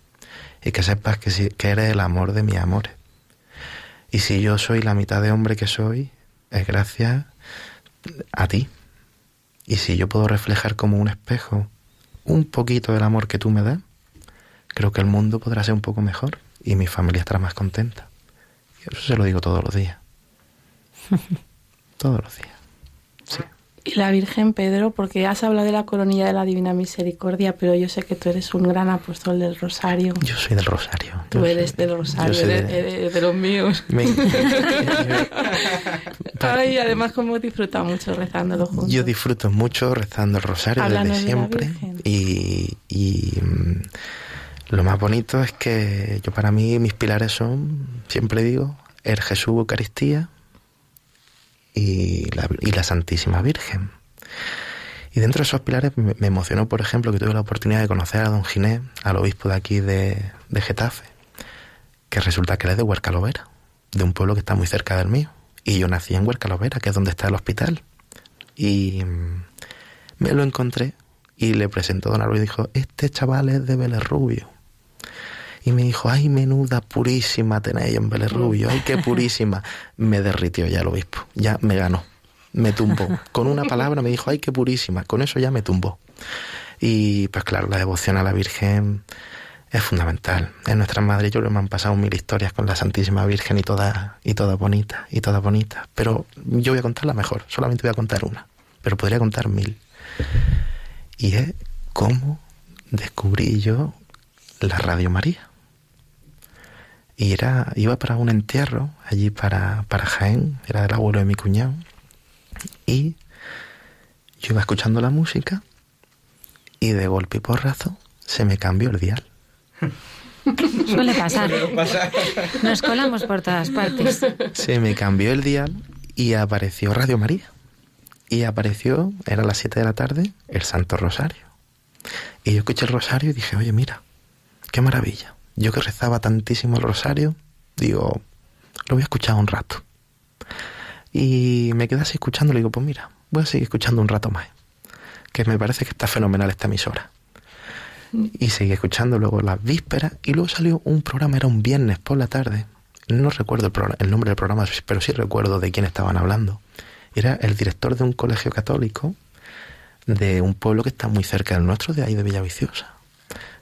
Y que sepas que, que eres el amor de mis amores. Y si yo soy la mitad de hombre que soy, es gracias a ti. Y si yo puedo reflejar como un espejo un poquito del amor que tú me das, creo que el mundo podrá ser un poco mejor y mi familia estará más contenta. Y eso se lo digo todos los días. (laughs) todos los días. Y la Virgen Pedro, porque has hablado de la coronilla de la Divina Misericordia, pero yo sé que tú eres un gran apóstol del Rosario. Yo soy del Rosario. Tú eres del Rosario, de, los míos. (laughs) (laughs) Ay, además como disfruta mucho rezándolo juntos. Yo disfruto mucho rezando el Rosario desde siempre. y, y mm, lo más bonito es que yo para mí mis pilares son, siempre digo, el Jesús Eucaristía, y la, y la Santísima Virgen. Y dentro de esos pilares me, emocionó, por ejemplo, que tuve la oportunidad de conocer a don Ginés, al obispo de aquí de, Getafe, que resulta que él es de Huercalovera, de un pueblo que está muy cerca del mío. Y yo nací en Huercalovera, que es donde está el hospital. Y mm, me lo encontré y le presentó a don Álvaro y dijo, este chaval es de Vélez Rubio y me dijo, ay, menuda purísima tenéis en Vélez Rubio, ay, qué purísima. (laughs) Me derritió ya el obispo, ya me ganó, me tumbó. Con una palabra me dijo, ay, qué purísima, con eso ya me tumbó. Y pues claro, la devoción a la Virgen es fundamental. En nuestra madre yo me han pasado mil historias con la Santísima Virgen y todas y toda bonitas, y todas bonitas. Pero yo voy a contar la mejor, solamente voy a contar una, pero podría contar mil. Y es cómo descubrí yo la Radio María y era, iba para un entierro allí para, para Jaén, era del abuelo de mi cuñado, y yo iba escuchando la música y de golpe y porrazo se me cambió el dial. (laughs) Suele pasar. Nos colamos por todas partes. Se me cambió el dial y apareció Radio María. Y apareció, era las 7 de la tarde, el Santo Rosario. Y yo escuché el Rosario y dije, oye, mira, qué maravilla. Yo que rezaba tantísimo el rosario, digo, lo voy a escuchar un rato. Y me quedé así escuchando, le digo, pues mira, voy a seguir escuchando un rato más, que me parece que está fenomenal esta emisora. Y seguí escuchando luego las vísperas y luego salió un programa, era un viernes por la tarde. No recuerdo el, el nombre del programa, pero sí recuerdo de quién estaban hablando. Era el director de un colegio católico de un pueblo que está muy cerca del nuestro, de ahí de Villaviciosa,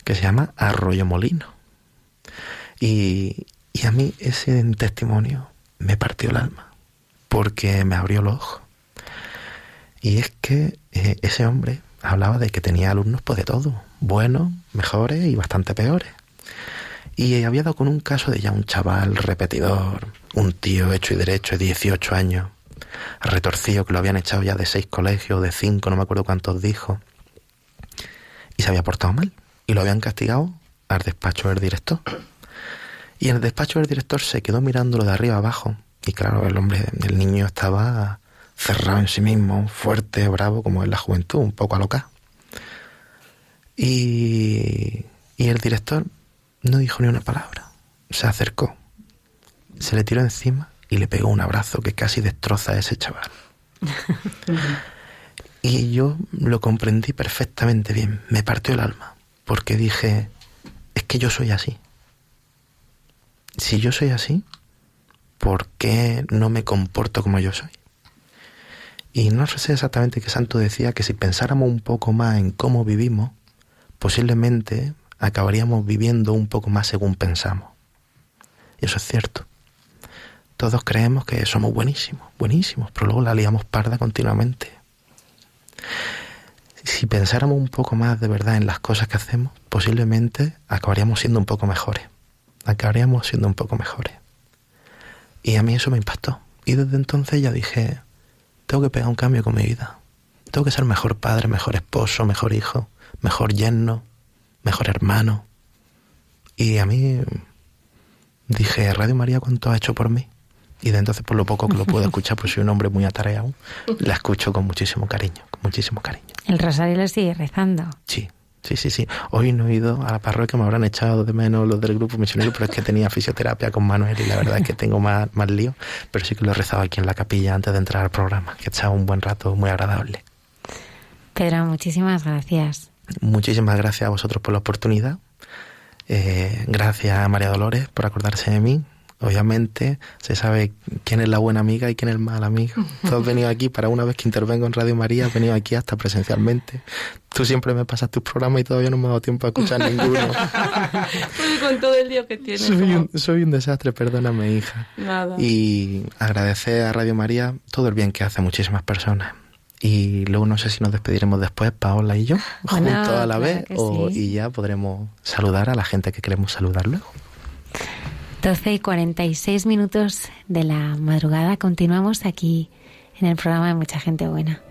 que se llama Arroyo Molino. Y, a mí ese testimonio me partió el alma, porque me abrió los ojos. Y es que eh, ese hombre hablaba de que tenía alumnos pues de todo, buenos, mejores y bastante peores. Y había dado con un caso de ya un chaval repetidor, un tío hecho y derecho de 18 años, retorcido que lo habían echado ya de seis colegios, de cinco, no me acuerdo cuántos dijo, y se había portado mal. Y lo habían castigado al despacho del director. Y en el despacho del director se quedó mirándolo de arriba abajo. Y claro, el hombre, el niño estaba cerrado en sí mismo, fuerte, bravo, como en la juventud, un poco alocado. Y, y el director no dijo ni una palabra. Se acercó, se le tiró encima y le pegó un abrazo que casi destroza a ese chaval. (laughs) y yo lo comprendí perfectamente bien, me partió el alma, porque dije, es que yo soy así si yo soy así, ¿por qué no me comporto como yo soy? Y no sé exactamente qué santo decía que si pensáramos un poco más en cómo vivimos, posiblemente acabaríamos viviendo un poco más según pensamos. Y eso es cierto. Todos creemos que somos buenísimos, buenísimos, pero luego la liamos parda continuamente. Si pensáramos un poco más de verdad en las cosas que hacemos, posiblemente acabaríamos siendo un poco mejores acabaríamos siendo un poco mejores. Y a mí eso me impactó. Y desde entonces ya dije, tengo que pegar un cambio con mi vida. Tengo que ser mejor padre, mejor esposo, mejor hijo, mejor yerno, mejor hermano. Y a mí dije, Radio María, ¿cuánto ha hecho por mí? Y de entonces, por lo poco que lo puedo (laughs) escuchar, pues soy un hombre muy atareado, la escucho con muchísimo cariño, con muchísimo cariño. El rosario lo sigue rezando. Sí, sí, sí, sí. Hoy no he ido a la parroquia, me habrán echado de menos los del grupo misionero, pero es que tenía fisioterapia con Manuel y la verdad es que tengo más, más lío. Pero sí que lo he rezado aquí en la capilla antes de entrar al programa, que he echado un buen rato muy agradable. Pedro, muchísimas gracias. Muchísimas gracias a vosotros por la oportunidad. Eh, gracias a María Dolores por acordarse de mí. Obviamente se sabe quién es la buena amiga y quién es el mal amigo. (laughs) Tú has venido aquí para una vez que intervengo en Radio María, has venido aquí hasta presencialmente. Tú siempre me pasas tus programas y todavía no me ha dado tiempo a escuchar ninguno. (laughs) con todo el lío que tienes. Soy un, soy un desastre, perdóname, hija. Nada. Y agradecer a Radio María todo el bien que hace a muchísimas personas. Y luego no sé si nos despediremos después, Paola y yo, Bueno, juntos a la claro vez, o, sí. y ya podremos saludar a la gente que queremos saludar luego. 12 y 46 minutos de la madrugada. Continuamos aquí en el programa de Mucha Gente Buena.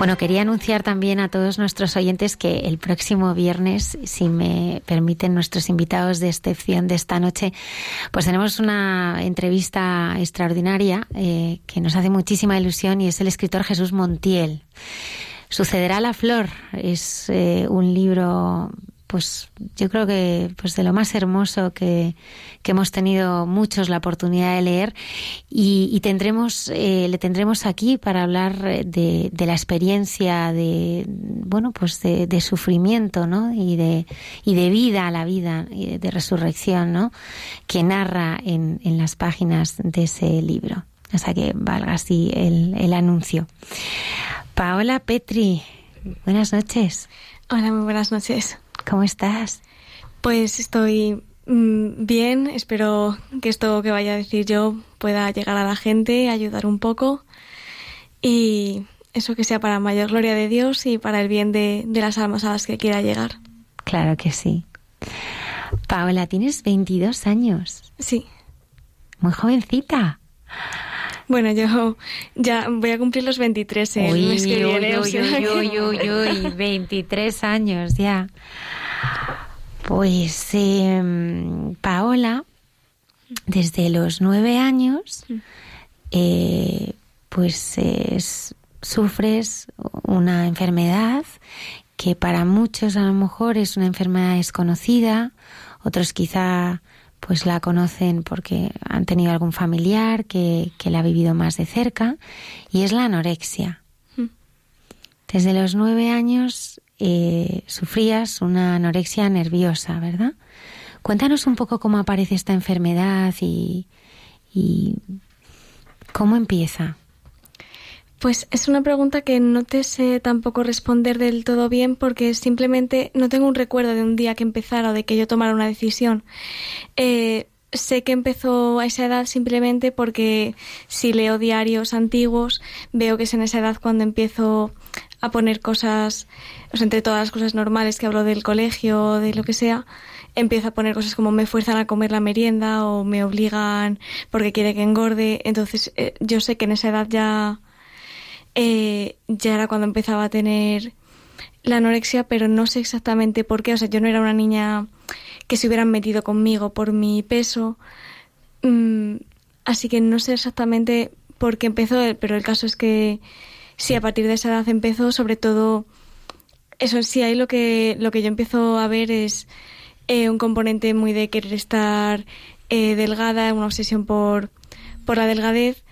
Bueno, quería anunciar también a todos nuestros oyentes que el próximo viernes, si me permiten nuestros invitados de excepción de esta noche, pues tenemos una entrevista extraordinaria eh, que nos hace muchísima ilusión y es el escritor Jesús Montiel. Sucederá la flor es eh, un libro pues yo creo que pues de lo más hermoso que, que hemos tenido muchos la oportunidad de leer. Y, y tendremos eh, le tendremos aquí para hablar de, de, la experiencia de bueno pues de, sufrimiento no y de y de vida a la vida de resurrección no que narra en, en las páginas de ese libro. Sea que valga así el, el anuncio. Paola Petri buenas noches. Hola muy buenas noches ¿Cómo estás? Pues estoy mmm, bien, espero que esto que vaya a decir yo pueda llegar a la gente, ayudar un poco y, eso que sea para mayor gloria de Dios y para el bien de, de las almas a las que quiera llegar. Claro que sí. Paola, tienes 22 años. Sí. Muy jovencita. Bueno, yo ya voy a cumplir los 23 el uy, mes que viene. Uy, uy, uy, (laughs) uy, 23 años ya. Pues eh, Paola, desde los nueve años, eh, pues es, sufres una enfermedad que para muchos a lo mejor es una enfermedad desconocida, otros quizá pues la conocen porque han tenido algún familiar que, que la ha vivido más de cerca, y es la anorexia. Desde los nueve años eh, sufrías una anorexia nerviosa, ¿verdad? Cuéntanos un poco cómo aparece esta enfermedad y, cómo empieza. Pues es una pregunta que no te sé tampoco responder del todo bien porque simplemente no tengo un recuerdo de un día que empezara o de que yo tomara una decisión. Eh, sé que empezó a esa edad simplemente porque si leo diarios antiguos veo que es en esa edad cuando empiezo a poner cosas, o sea, entre todas las cosas normales que hablo del colegio, de lo que sea, empiezo a poner cosas como me fuerzan a comer la merienda o me obligan porque quiere que engorde. Entonces eh, yo sé que en esa edad ya eh, ya era cuando empezaba a tener la anorexia, pero no sé exactamente por qué. O sea, yo no era una niña que se hubieran metido conmigo por mi peso. Mm, así que no sé exactamente por qué empezó, pero el caso es que sí, a partir de esa edad empezó, sobre todo, eso sí, ahí lo que, lo que yo empiezo a ver es eh, un componente muy de querer estar eh, delgada, una obsesión por, por la delgadez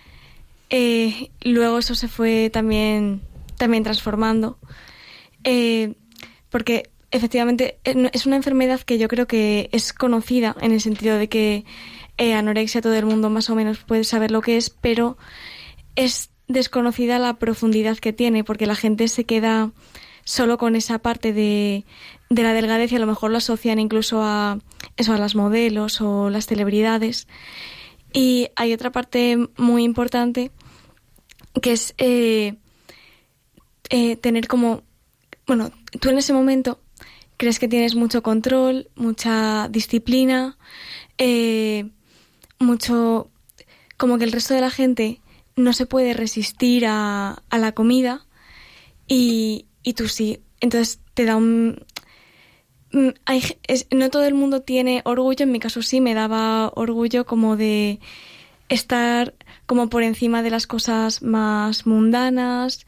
eh, luego eso se fue también, también transformando. Porque efectivamente es una enfermedad que yo creo que es conocida en el sentido de que anorexia todo el mundo más o menos puede saber lo que es, pero es desconocida la profundidad que tiene, porque la gente se queda solo con esa parte de, de la delgadez y a lo mejor lo asocian incluso a eso, a las modelos o las celebridades. Y hay otra parte muy importante que es eh, eh, tener como, bueno, tú en ese momento crees que tienes mucho control, mucha disciplina, eh, mucho, como que el resto de la gente no se puede resistir a, a la comida y, y tú sí. Entonces te da un, mm, hay, no todo el mundo tiene orgullo, en mi caso sí me daba orgullo como de estar como por encima de las cosas más mundanas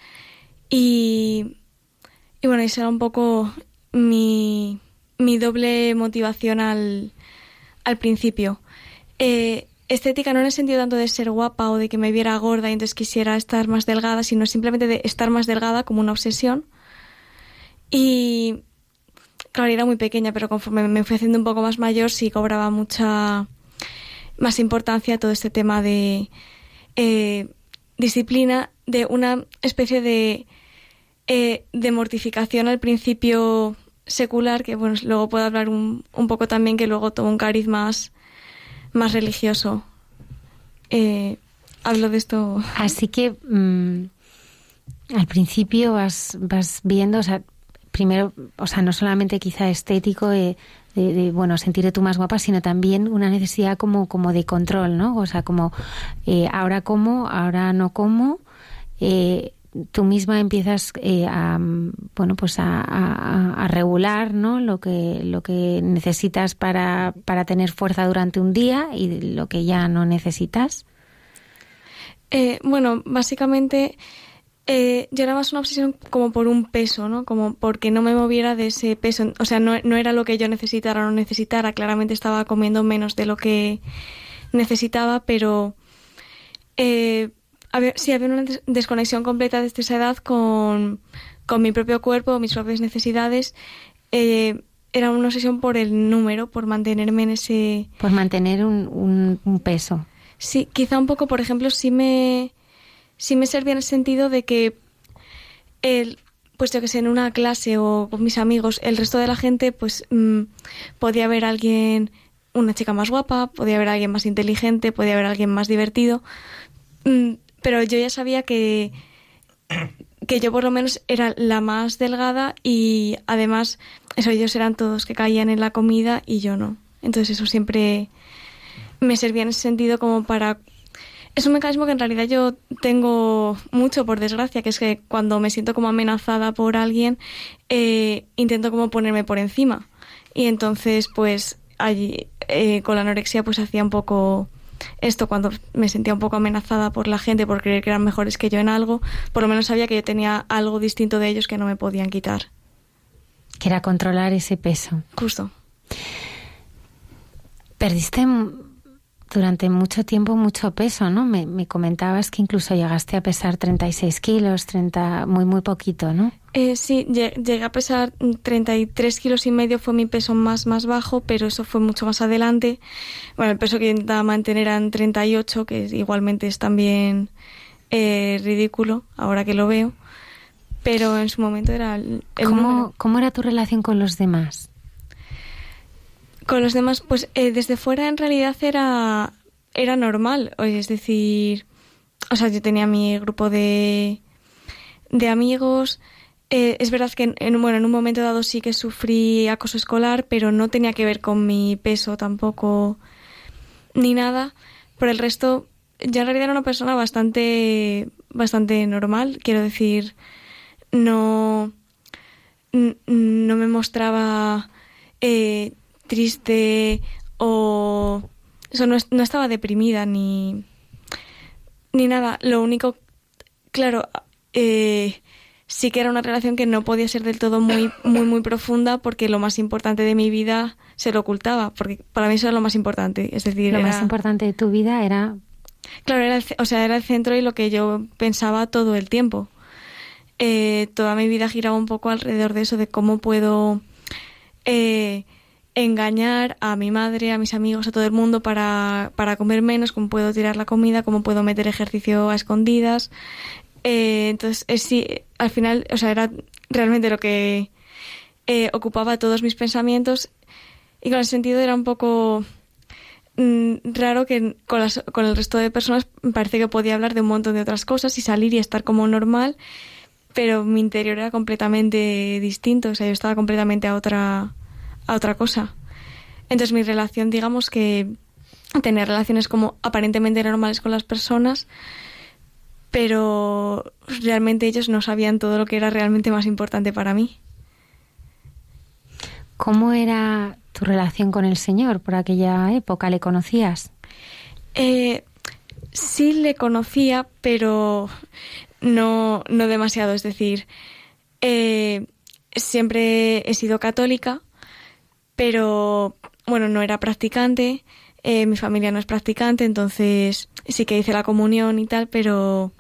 y, y bueno, esa era un poco mi, mi doble motivación al, al principio. Eh, estética no en el sentido tanto de ser guapa o de que me viera gorda y entonces quisiera estar más delgada, sino simplemente de estar más delgada como una obsesión. Y claro, era muy pequeña, pero conforme me fui haciendo un poco más mayor sí cobraba mucha más importancia todo este tema de eh, disciplina de una especie de, eh, de mortificación al principio secular, que bueno, luego puedo hablar un, un poco también, que luego tuvo un cariz más, más religioso. Eh, hablo de esto. Así que mm, al principio vas, vas viendo, o sea, primero, o sea, no solamente quizá estético, de, de, bueno, sentirte tú más guapa, sino también una necesidad como, como de control, ¿no? O sea, como eh, ahora como, ahora no como, eh, tú misma empiezas eh, a, bueno, pues a, regular, ¿no? Lo que, lo que necesitas para, para tener fuerza durante un día y lo que ya no necesitas. bueno, básicamente eh, yo era más una obsesión como por un peso, ¿no? Como porque no me moviera de ese peso. O sea, no, no era lo que yo necesitara o no necesitara. Claramente estaba comiendo menos de lo que necesitaba, pero eh, había, sí había una desconexión completa desde esa edad con, con mi propio cuerpo, mis propias necesidades. Eh, era una obsesión por el número, por mantenerme en ese... Por mantener un, un, un peso. Sí, quizá un poco, por ejemplo, sí me sí me servía en el sentido de que el pues yo que sé, en una clase o con mis amigos, el resto de la gente, pues mmm, podía haber alguien, una chica más guapa, podía haber alguien más inteligente, podía haber alguien más divertido, mmm, pero yo ya sabía que, que yo por lo menos era la más delgada y además eso ellos eran todos que caían en la comida y yo no. Entonces eso siempre me servía en ese sentido como para es un mecanismo que en realidad yo tengo mucho, por desgracia, que es que cuando me siento como amenazada por alguien, eh, intento como ponerme por encima. Y entonces, pues, allí, eh, con la anorexia, pues hacía un poco esto cuando me sentía un poco amenazada por la gente por creer que eran mejores que yo en algo, por lo menos sabía que yo tenía algo distinto de ellos que no me podían quitar. Que era controlar ese peso. Justo. Perdiste durante mucho tiempo mucho peso, ¿no? Me, comentabas que incluso llegaste a pesar 36 kilos, 30, muy, muy poquito, ¿no? Eh, sí, llegué a pesar 33 kilos y medio, fue mi peso más, más bajo, pero eso fue mucho más adelante. Bueno, el peso que intentaba mantener eran 38, que igualmente es también eh, ridículo, ahora que lo veo, pero en su momento era el, ¿Cómo, ¿Cómo era tu relación con los demás? Con los demás, pues eh, desde fuera en realidad era, era normal. Es decir, o sea, yo tenía mi grupo de, de amigos. Eh, es verdad que en, bueno, en un momento dado sí que sufrí acoso escolar, pero no tenía que ver con mi peso tampoco ni nada. Por el resto, yo en realidad era una persona bastante, bastante normal. Quiero decir, no, no me mostraba eh, triste o eso no, no estaba deprimida ni ni nada lo único claro eh, sí que era una relación que no podía ser del todo muy muy muy profunda porque lo más importante de mi vida se lo ocultaba porque para mí eso era lo más importante es decir lo más importante de tu vida era claro era el, o sea era el centro y lo que yo pensaba todo el tiempo eh, toda mi vida giraba un poco alrededor de eso de cómo puedo eh, engañar a mi madre, a mis amigos, a todo el mundo para, para comer menos, cómo puedo tirar la comida, cómo puedo meter ejercicio a escondidas. Eh, entonces, sí, al final, o sea, era realmente lo que eh, ocupaba todos mis pensamientos y con el sentido era un poco mm, raro que con, las, con el resto de personas parece que podía hablar de un montón de otras cosas y salir y estar como normal, pero mi interior era completamente distinto, o sea, yo estaba completamente a otra a otra cosa. Entonces mi relación, digamos que tener relaciones como aparentemente normales con las personas, pero realmente ellos no sabían todo lo que era realmente más importante para mí. ¿Cómo era tu relación con el Señor por aquella época? ¿Le conocías? Eh, sí le conocía, pero no, no demasiado. Es decir, eh, siempre he sido católica, pero bueno, no era practicante, eh, mi familia no es practicante, entonces sí que hice la comunión y tal, pero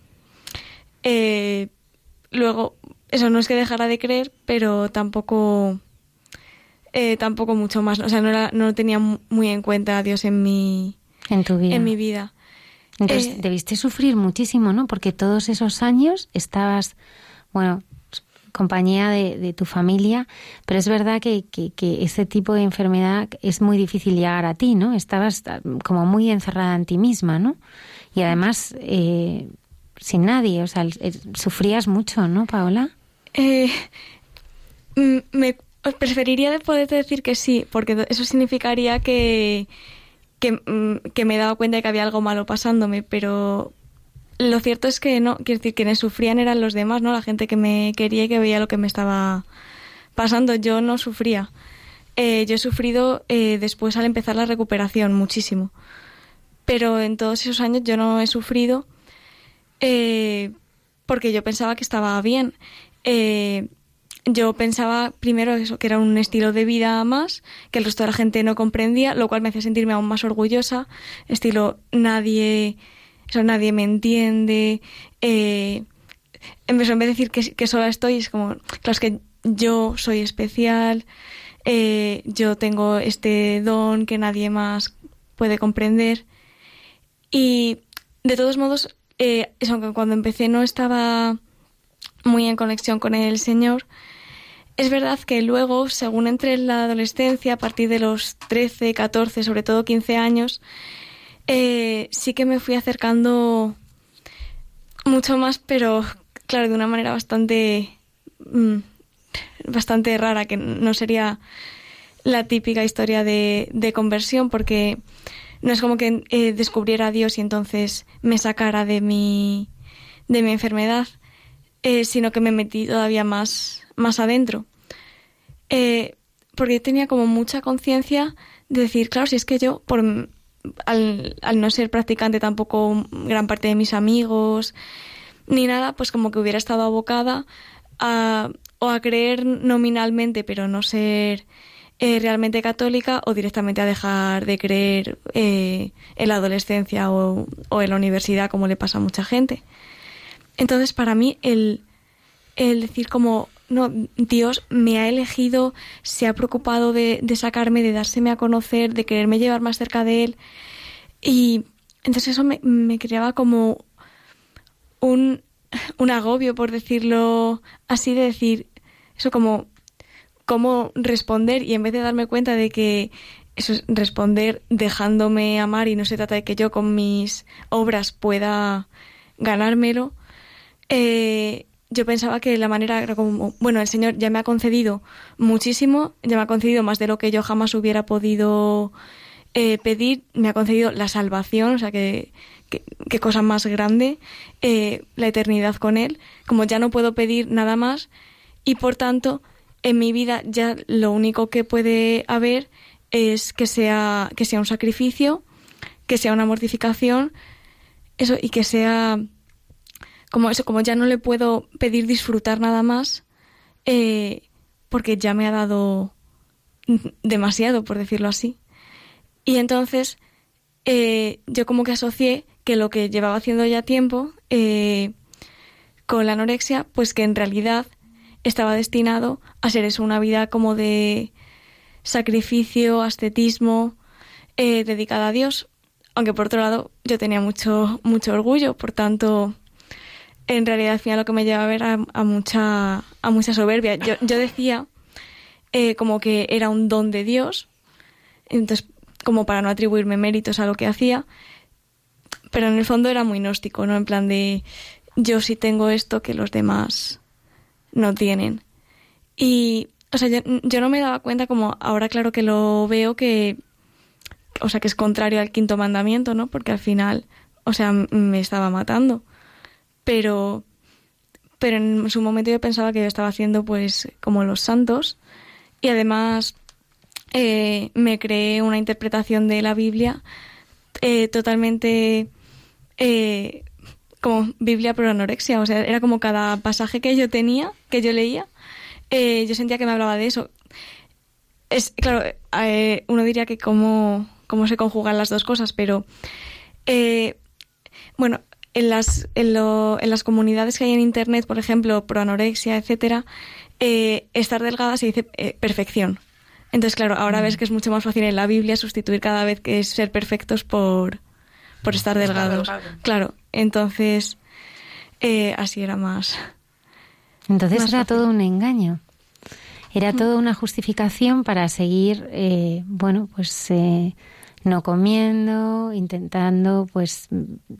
eh, luego, eso no es que dejara de creer, pero tampoco, eh, tampoco mucho más, o sea, no, no tenía muy en cuenta a Dios en mi, en tu vida. En mi vida. Entonces debiste sufrir muchísimo, ¿no? Porque todos esos años estabas, bueno, compañía de, tu familia, pero es verdad que, que, ese tipo de enfermedad es muy difícil llegar a ti, ¿no? Estabas ah, como muy encerrada en ti misma, ¿no? Y además eh, sin nadie, o sea, sufrías mucho, ¿no, Paola? Eh, me preferiría de poder decir que sí, porque eso significaría que, que, mm, que me he dado cuenta de que había algo malo pasándome, pero lo cierto es que no, quiero decir, quienes sufrían eran los demás, ¿no? La gente que me quería y que veía lo que me estaba pasando. Yo no sufría. Eh, yo he sufrido eh, después al empezar la recuperación muchísimo. Pero en todos esos años yo no he sufrido eh, porque yo pensaba que estaba bien. yo pensaba primero eso, que era un estilo de vida más, que el resto de la gente no comprendía, lo cual me hacía sentirme aún más orgullosa. Estilo, nadie eso nadie me entiende. Eh, en vez de decir que, que sola estoy, es como, claro, es que yo soy especial, eh, yo tengo este don que nadie más puede comprender. Y de todos modos, eh, aunque cuando empecé no estaba muy en conexión con el Señor, es verdad que luego, según entré en la adolescencia, a partir de los 13, 14, sobre todo 15 años, eh, sí que me fui acercando mucho más, pero claro, de una manera bastante, mm, bastante rara, que no sería la típica historia de, de conversión, porque no es como que eh, descubriera a Dios y entonces me sacara de mi, de mi enfermedad, eh, sino que me metí todavía más, más adentro. Eh, porque tenía como mucha conciencia de decir, claro, si es que yo, por, al, al, no ser practicante tampoco gran parte de mis amigos ni nada, pues como que hubiera estado abocada a, o a creer nominalmente, pero no ser eh, realmente católica o directamente a dejar de creer eh, en la adolescencia o, en la universidad, como le pasa a mucha gente. Entonces, para mí, el, el decir como, no, Dios me ha elegido, se ha preocupado de, de, sacarme, de dárseme a conocer, de quererme llevar más cerca de Él. Y entonces eso me, me creaba como un, (laughs) un agobio, por decirlo así, de decir, eso como cómo responder y en vez de darme cuenta de que eso es responder dejándome amar y no se trata de que yo con mis obras pueda ganármelo, eh, yo pensaba que la manera era como, bueno, el Señor ya me ha concedido muchísimo, ya me ha concedido más de lo que yo jamás hubiera podido eh, pedir, me ha concedido la salvación, o sea, que, cosa más grande, eh, la eternidad con Él, como ya no puedo pedir nada más y por tanto en mi vida ya lo único que puede haber es que sea, que sea un sacrificio, que sea una mortificación, eso, y que sea como eso, como ya no le puedo pedir disfrutar nada más, eh, porque ya me ha dado demasiado, por decirlo así. Y entonces eh, yo como que asocié que lo que llevaba haciendo ya tiempo eh, con la anorexia, pues que en realidad estaba destinado a ser eso, una vida como de sacrificio, ascetismo, eh, dedicada a Dios. Aunque por otro lado yo tenía mucho, mucho orgullo, por tanto, en realidad al final lo que me llevaba a ver a, mucha, a mucha soberbia. Yo, yo decía eh, como que era un don de Dios, entonces como para no atribuirme méritos a lo que hacía, pero en el fondo era muy gnóstico, ¿no? En plan de yo sí tengo esto que los demás no tienen. Y, o sea, yo, yo, no me daba cuenta como ahora claro que lo veo que, o sea, que es contrario al quinto mandamiento, ¿no? Porque al final, o sea, me estaba matando. Pero, pero en su momento yo pensaba que yo estaba haciendo pues como los santos y además eh, me creé una interpretación de la Biblia eh, totalmente eh, como Biblia por anorexia, o sea, era como cada pasaje que yo tenía, que yo leía, eh, yo sentía que me hablaba de eso. Es, claro, eh, uno diría que cómo, cómo se conjugan las dos cosas, pero eh, bueno, en las, en, lo, en, las comunidades que hay en Internet, por ejemplo, pro anorexia, etcétera, eh, estar delgada se dice perfección. Entonces, claro, ahora mm. ves que es mucho más fácil en la Biblia sustituir cada vez que es ser perfectos por, por estar delgados. Claro, entonces eh, así era más. Entonces era todo un engaño. Era mm. toda una justificación para seguir, eh, bueno, pues eh, no comiendo, intentando, pues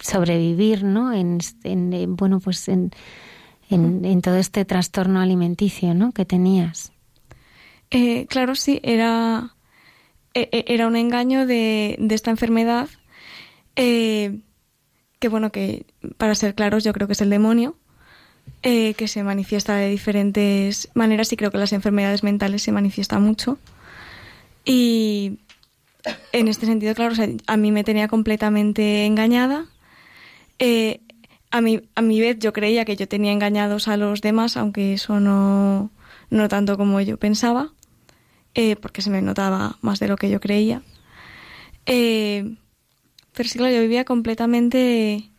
sobrevivir, ¿no? En, en bueno, pues en, en, en, todo este trastorno alimenticio, ¿no? Que tenías. Eh, claro, sí, era era un engaño de, de esta enfermedad eh, que bueno, que para ser claros yo creo que es el demonio, eh, que se manifiesta de diferentes maneras y creo que las enfermedades mentales se manifiestan mucho. Y en este sentido, claro, a mí me tenía completamente engañada. Eh, a, mi, a mi vez yo creía que yo tenía engañados a los demás, aunque eso no, no tanto como yo pensaba, eh, porque se me notaba más de lo que yo creía. Pero sí, claro, yo vivía completamente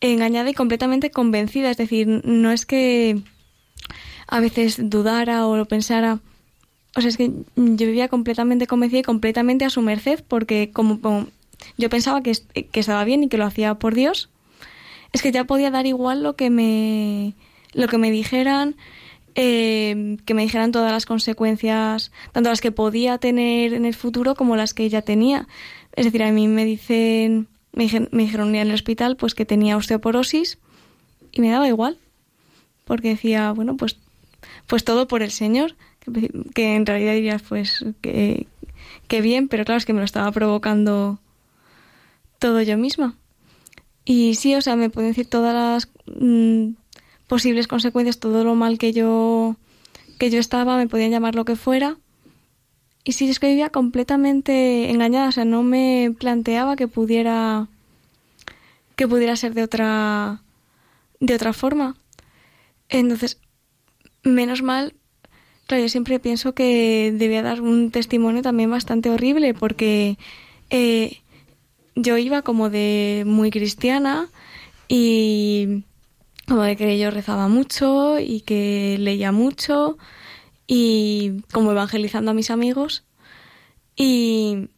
engañada y completamente convencida. Es decir, no es que a veces dudara o lo pensara. O sea, es que yo vivía completamente convencida y completamente a su merced porque como, yo pensaba que, que, estaba bien y que lo hacía por Dios, es que ya podía dar igual lo que me, lo que me dijeran, eh, que me dijeran todas las consecuencias, tanto las que podía tener en el futuro como las que ella tenía. Es decir, a mí me dicen, me, dijeron, me dijeron en el hospital pues que tenía osteoporosis y me daba igual. porque decía, bueno, pues, pues todo por el Señor, que, en realidad dirías, pues, que, que bien, pero claro, es que me lo estaba provocando todo yo misma. Y sí, o sea, me pueden decir todas las mm, posibles consecuencias, todo lo mal que yo que yo estaba, me podían llamar lo que fuera. Y sí, es que vivía completamente engañada, o sea, no me planteaba que pudiera que pudiera ser de otra de otra forma. Entonces, menos mal, claro, yo siempre pienso que debía dar un testimonio también bastante horrible porque eh, yo iba como de muy cristiana y como de que yo rezaba mucho y que leía mucho y como evangelizando a mis amigos. Y,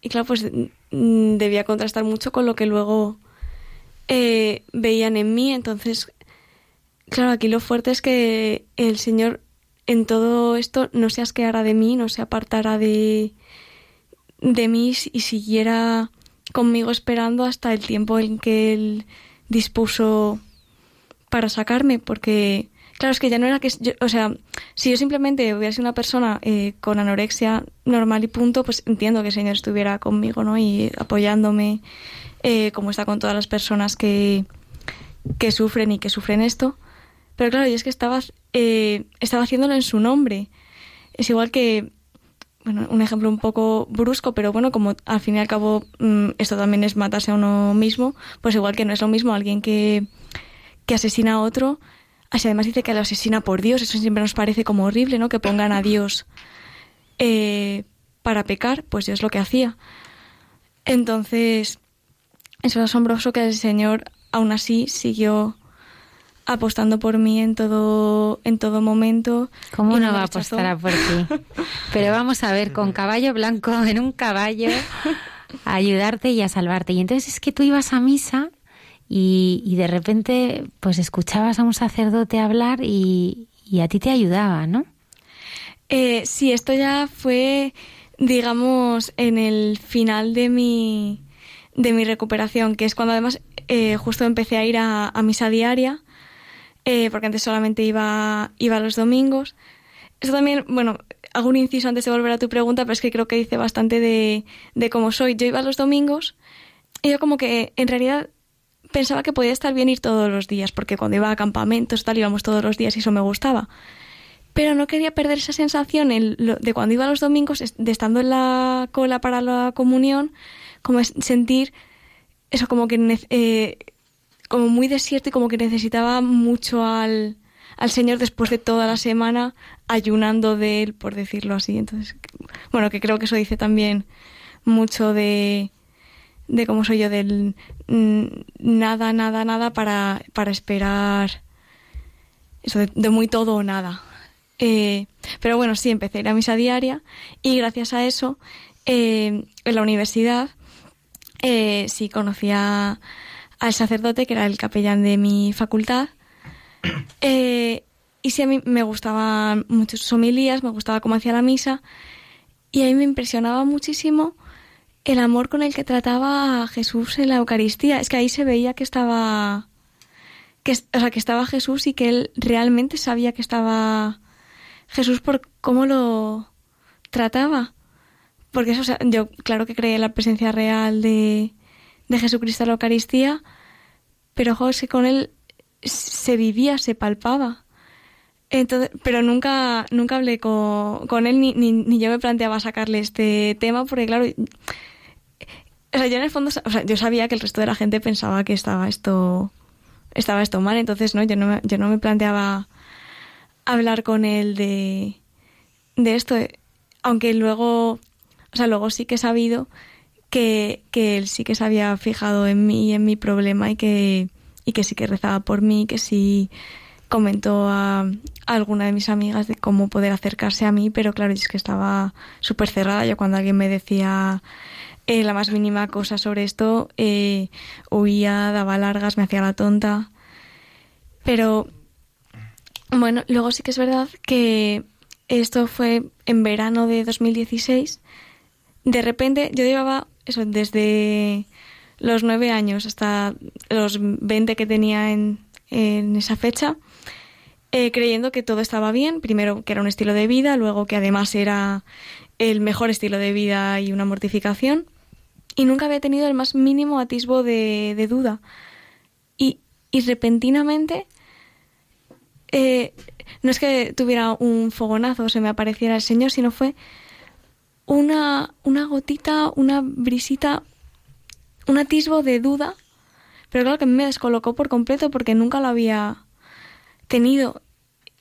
y claro pues mm, debía contrastar mucho con lo que luego eh, veían en mí. Entonces claro aquí lo fuerte es que el Señor en todo esto no se asqueara de mí no se apartara de de mí y siguiera conmigo esperando hasta el tiempo en que él dispuso para sacarme, porque claro, es que ya no era que, o sea, si yo simplemente hubiera sido una persona eh, con anorexia normal y punto, pues entiendo que el Señor estuviera conmigo, ¿no? Y apoyándome, eh, como está con todas las personas que, que sufren y que sufren esto. Pero claro, yo es que estaba, eh, estaba haciéndolo en su nombre. Es igual que bueno, un ejemplo un poco brusco, pero bueno, como al fin y al cabo mm, esto también es matarse a uno mismo, pues igual que no es lo mismo alguien que, que asesina a otro, así además dice que lo asesina por Dios, eso siempre nos parece como horrible, ¿no? Que pongan a Dios eh, para pecar, pues es lo que hacía. Entonces, eso es asombroso que el Señor aún así siguió apostando por mí en todo, en todo momento. ¿Cómo no va a apostar por ti? Pero vamos a ver, con caballo blanco, en un caballo, a ayudarte y a salvarte. Y entonces es que tú ibas a misa y, de repente pues escuchabas a un sacerdote hablar y, y a ti te ayudaba, ¿no? Eh, sí, esto ya fue, digamos, en el final de mi, de mi recuperación, que es cuando además eh, justo empecé a ir a misa diaria eh, porque antes solamente iba, iba los domingos. Eso también, bueno, hago un inciso antes de volver a tu pregunta, pero es que creo que dice bastante de, de cómo soy. Yo iba los domingos y yo como que en realidad pensaba que podía estar bien ir todos los días, porque cuando iba a campamentos tal íbamos todos los días y eso me gustaba. Pero no quería perder esa sensación de cuando iba los domingos, de estando en la cola para la comunión, como sentir eso como que eh, como muy desierto y como que necesitaba mucho al, al Señor después de toda la semana ayunando de Él, por decirlo así. Entonces, bueno, que creo que eso dice también mucho de, de cómo soy yo, del nada, nada, nada para, para esperar eso de, muy todo o nada. Eh, pero bueno, sí, empecé a ir a misa diaria y gracias a eso, eh, en la universidad, eh, sí conocía al sacerdote, que era el capellán de mi facultad. (coughs) Eh, y sí, a mí me gustaban mucho sus homilías, me gustaba cómo hacía la misa. Y a mí me impresionaba muchísimo el amor con el que trataba a Jesús en la Eucaristía. Es que ahí se veía que estaba. Que, o sea, que estaba Jesús y que él realmente sabía que estaba Jesús por cómo lo trataba. Porque eso, sea, yo claro que creía en la presencia real de, de Jesucristo en la Eucaristía, pero José con él se vivía, se palpaba. Entonces, pero nunca, nunca hablé con, con él ni, ni, yo me planteaba sacarle este tema porque claro, o sea, yo en el fondo, o sea, yo sabía que el resto de la gente pensaba que estaba esto, estaba esto mal, entonces no, yo no me, yo no me planteaba hablar con él de, de esto, aunque luego, o sea, luego sí que he sabido que, él sí que se había fijado en mí y en mi problema y que, y que sí que rezaba por mí, que sí comentó a, alguna de mis amigas de cómo poder acercarse a mí, pero claro, es que estaba súper cerrada. Yo cuando alguien me decía eh, la más mínima cosa sobre esto, eh, huía, daba largas, me hacía la tonta. Pero bueno, luego sí que es verdad que esto fue en verano de 2016. De repente yo llevaba eso, desde los nueve años hasta los veinte que tenía en, en esa fecha, eh, creyendo que todo estaba bien, primero que era un estilo de vida, luego que además era el mejor estilo de vida y una mortificación, y nunca había tenido el más mínimo atisbo de, duda. Y, y repentinamente, eh, no es que tuviera un fogonazo o se me apareciera el Señor, sino fue una, una gotita, una brisita, un atisbo de duda, pero claro que me descolocó por completo porque nunca lo había tenido.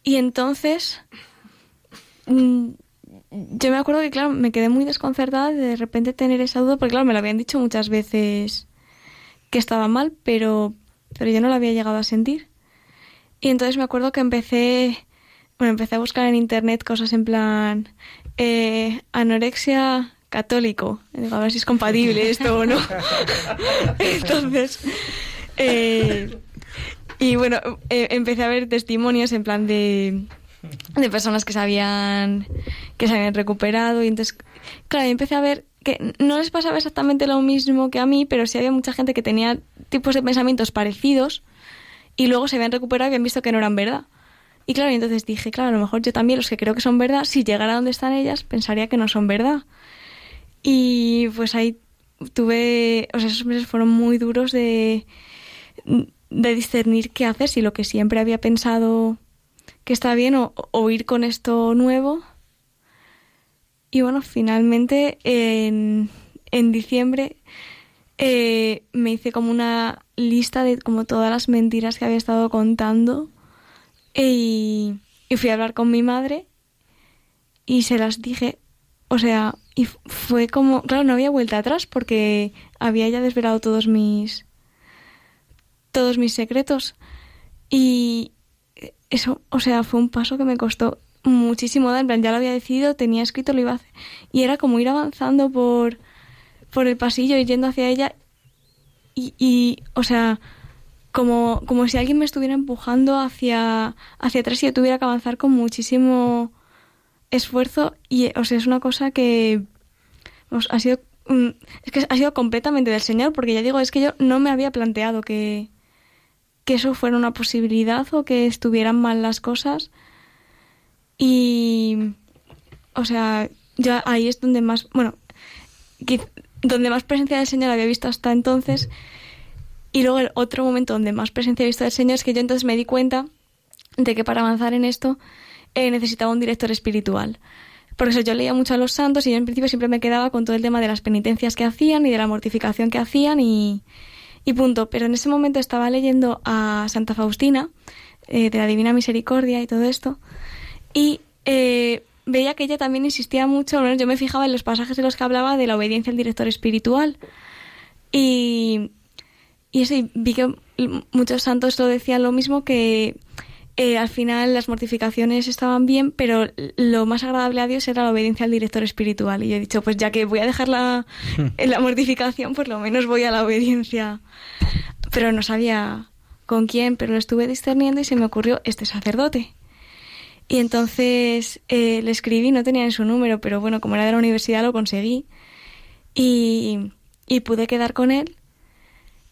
Y entonces, mm, yo me acuerdo que, claro, me quedé muy desconcertada de de repente tener esa duda, porque, claro, me lo habían dicho muchas veces que estaba mal, pero, pero yo no lo había llegado a sentir. Y entonces me acuerdo que empecé, bueno, empecé a buscar en internet cosas en plan eh, anorexia católico. a ver si es compatible esto o no. (laughs) (laughs) entonces, eh, y bueno, eh, empecé a ver testimonios en plan de, de personas que se habían que se habían recuperado y entonces claro, empecé a ver que no les pasaba exactamente lo mismo que a mí, pero sí había mucha gente que tenía tipos de pensamientos parecidos y luego se habían recuperado y habían visto que no eran verdad. Y claro, entonces dije, claro, a lo mejor yo también los que creo que son verdad, si llegara donde están ellas, pensaría que no son verdad. Y pues ahí tuve, o sea, esos meses fueron muy duros de de discernir qué hacer, si lo que siempre había pensado que está bien o, ir con esto nuevo. Y bueno, finalmente en, en diciembre eh, me hice como una lista de como todas las mentiras que había estado contando y, y fui a hablar con mi madre y se las dije, o sea, y fue como, claro, no había vuelta atrás porque había ya desvelado todos mis todos mis secretos. Y eso, o sea, fue un paso que me costó muchísimo dar. En plan, ya lo había decidido, tenía escrito, lo iba a hacer. Y era como ir avanzando por, por el pasillo y yendo hacia ella. Y, o sea, como, como si alguien me estuviera empujando hacia, hacia atrás y yo tuviera que avanzar con muchísimo esfuerzo. Y, o sea, es una cosa que ha sido. Mm, es que ha sido completamente del Señor, porque ya digo, es que yo no me había planteado que, que eso fuera una posibilidad o que estuvieran mal las cosas. Y, o sea, ya ahí es donde más, bueno, donde más presencia del Señor había visto hasta entonces. Y luego el otro momento donde más presencia he visto del Señor es que yo entonces me di cuenta de que para avanzar en esto eh, necesitaba un director espiritual. Por eso yo leía mucho a los santos y yo en principio siempre me quedaba con todo el tema de las penitencias que hacían y de la mortificación que hacían y, y punto. Pero en ese momento estaba leyendo a Santa Faustina, eh, de la Divina Misericordia y todo esto, y eh, veía que ella también insistía mucho, bueno, yo me fijaba en los pasajes en los que hablaba de la obediencia al director espiritual. Y, y eso, vi que muchos santos lo decían lo mismo, que eh, al final las mortificaciones estaban bien, pero lo más agradable a Dios era la obediencia al director espiritual. Y he dicho, pues ya que voy a dejar la, (laughs) la mortificación, por lo menos voy a la obediencia. Pero no sabía con quién, pero lo estuve discerniendo y se me ocurrió este sacerdote. Y entonces eh, le escribí, no tenía en su número, pero bueno, como era de la universidad lo conseguí. Y, y pude quedar con él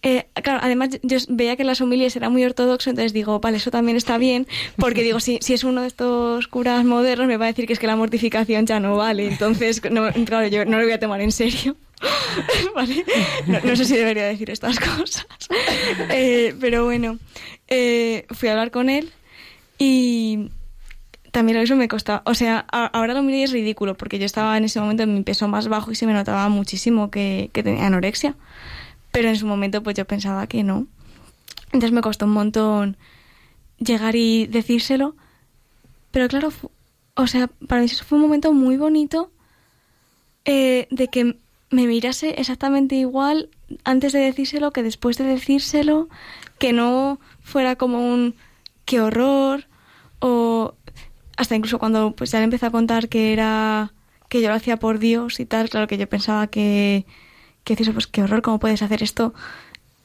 eh, claro, además yo veía que las homilias era muy ortodoxo, entonces digo, vale, eso también está bien, porque digo, si, si es uno de estos curas modernos, me va a decir que es que la mortificación ya no vale, entonces, no, claro, yo no lo voy a tomar en serio. (laughs) ¿Vale? No, sé si debería decir estas cosas. Eh, pero bueno, eh, fui a hablar con él y también eso me costaba. O sea, ahora lo miré es ridículo, porque yo estaba en ese momento en mi peso más bajo y se me notaba muchísimo que, que tenía anorexia pero en su momento pues yo pensaba que no. Entonces me costó un montón llegar y decírselo, pero claro, o sea, para mí eso fue un momento muy bonito eh, de que me mirase exactamente igual antes de decírselo que después de decírselo, que no fuera como un qué horror o hasta incluso cuando pues ya le empecé a contar que era que yo lo hacía por Dios y tal, claro que yo pensaba que que dices, pues qué horror, ¿cómo puedes hacer esto?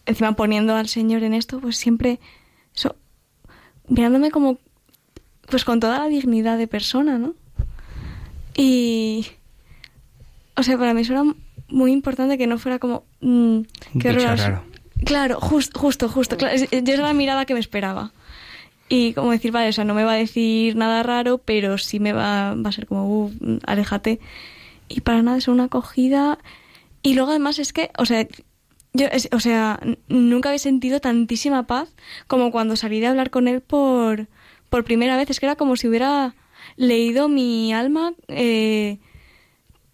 Encima poniendo al Señor en esto, pues siempre, eso, mirándome como, pues con toda la dignidad de persona, ¿no? Y, o sea, para mí eso era muy importante que no fuera como, mmm, qué horror. Claro, justo, justo, claro, yo era la mirada que me esperaba. y como decir, vale, o sea, no me va a decir nada raro, pero sí me va, va a ser como, uh, aléjate. Y para nada es una acogida. Y luego además es que, o sea, yo, o sea, nunca había sentido tantísima paz como cuando salí de hablar con él por, por primera vez. Es que era como si hubiera leído mi alma eh,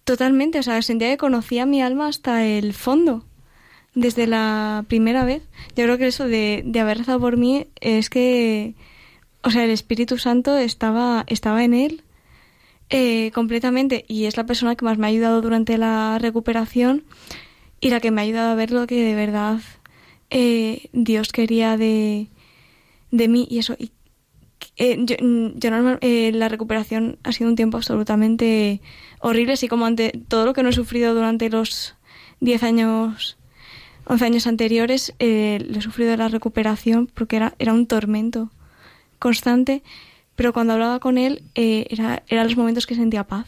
totalmente. O sea, sentía que conocía mi alma hasta el fondo desde la primera vez. Yo creo que eso de, de haber rezado por mí es que, o sea, el Espíritu Santo estaba, estaba en él eh, completamente y es la persona que más me ha ayudado durante la recuperación y la que me ha ayudado a ver lo que de verdad eh, Dios quería de, de mí y eso. Y, eh, yo, yo la recuperación ha sido un tiempo absolutamente horrible, así como ante todo lo que no he sufrido durante los 10 años 11 años anteriores eh, he sufrido la recuperación porque era, era un tormento constante, pero cuando hablaba con él eh, era, eran los momentos que sentía paz.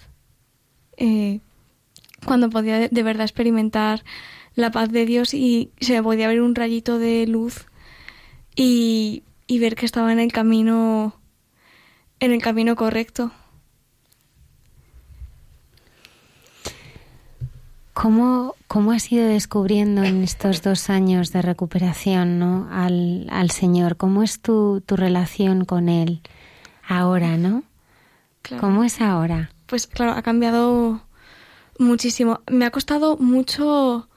Eh, cuando podía de, verdad experimentar la paz de Dios y se podía ver un rayito de luz y, y ver que estaba en el camino en el camino correcto. ¿Cómo, ¿Cómo has ido descubriendo en estos dos años de recuperación ¿no? al, al Señor? ¿Cómo es tu, tu relación con Él ahora, no? ¿Cómo es ahora? Pues claro, ha cambiado muchísimo. Me ha costado mucho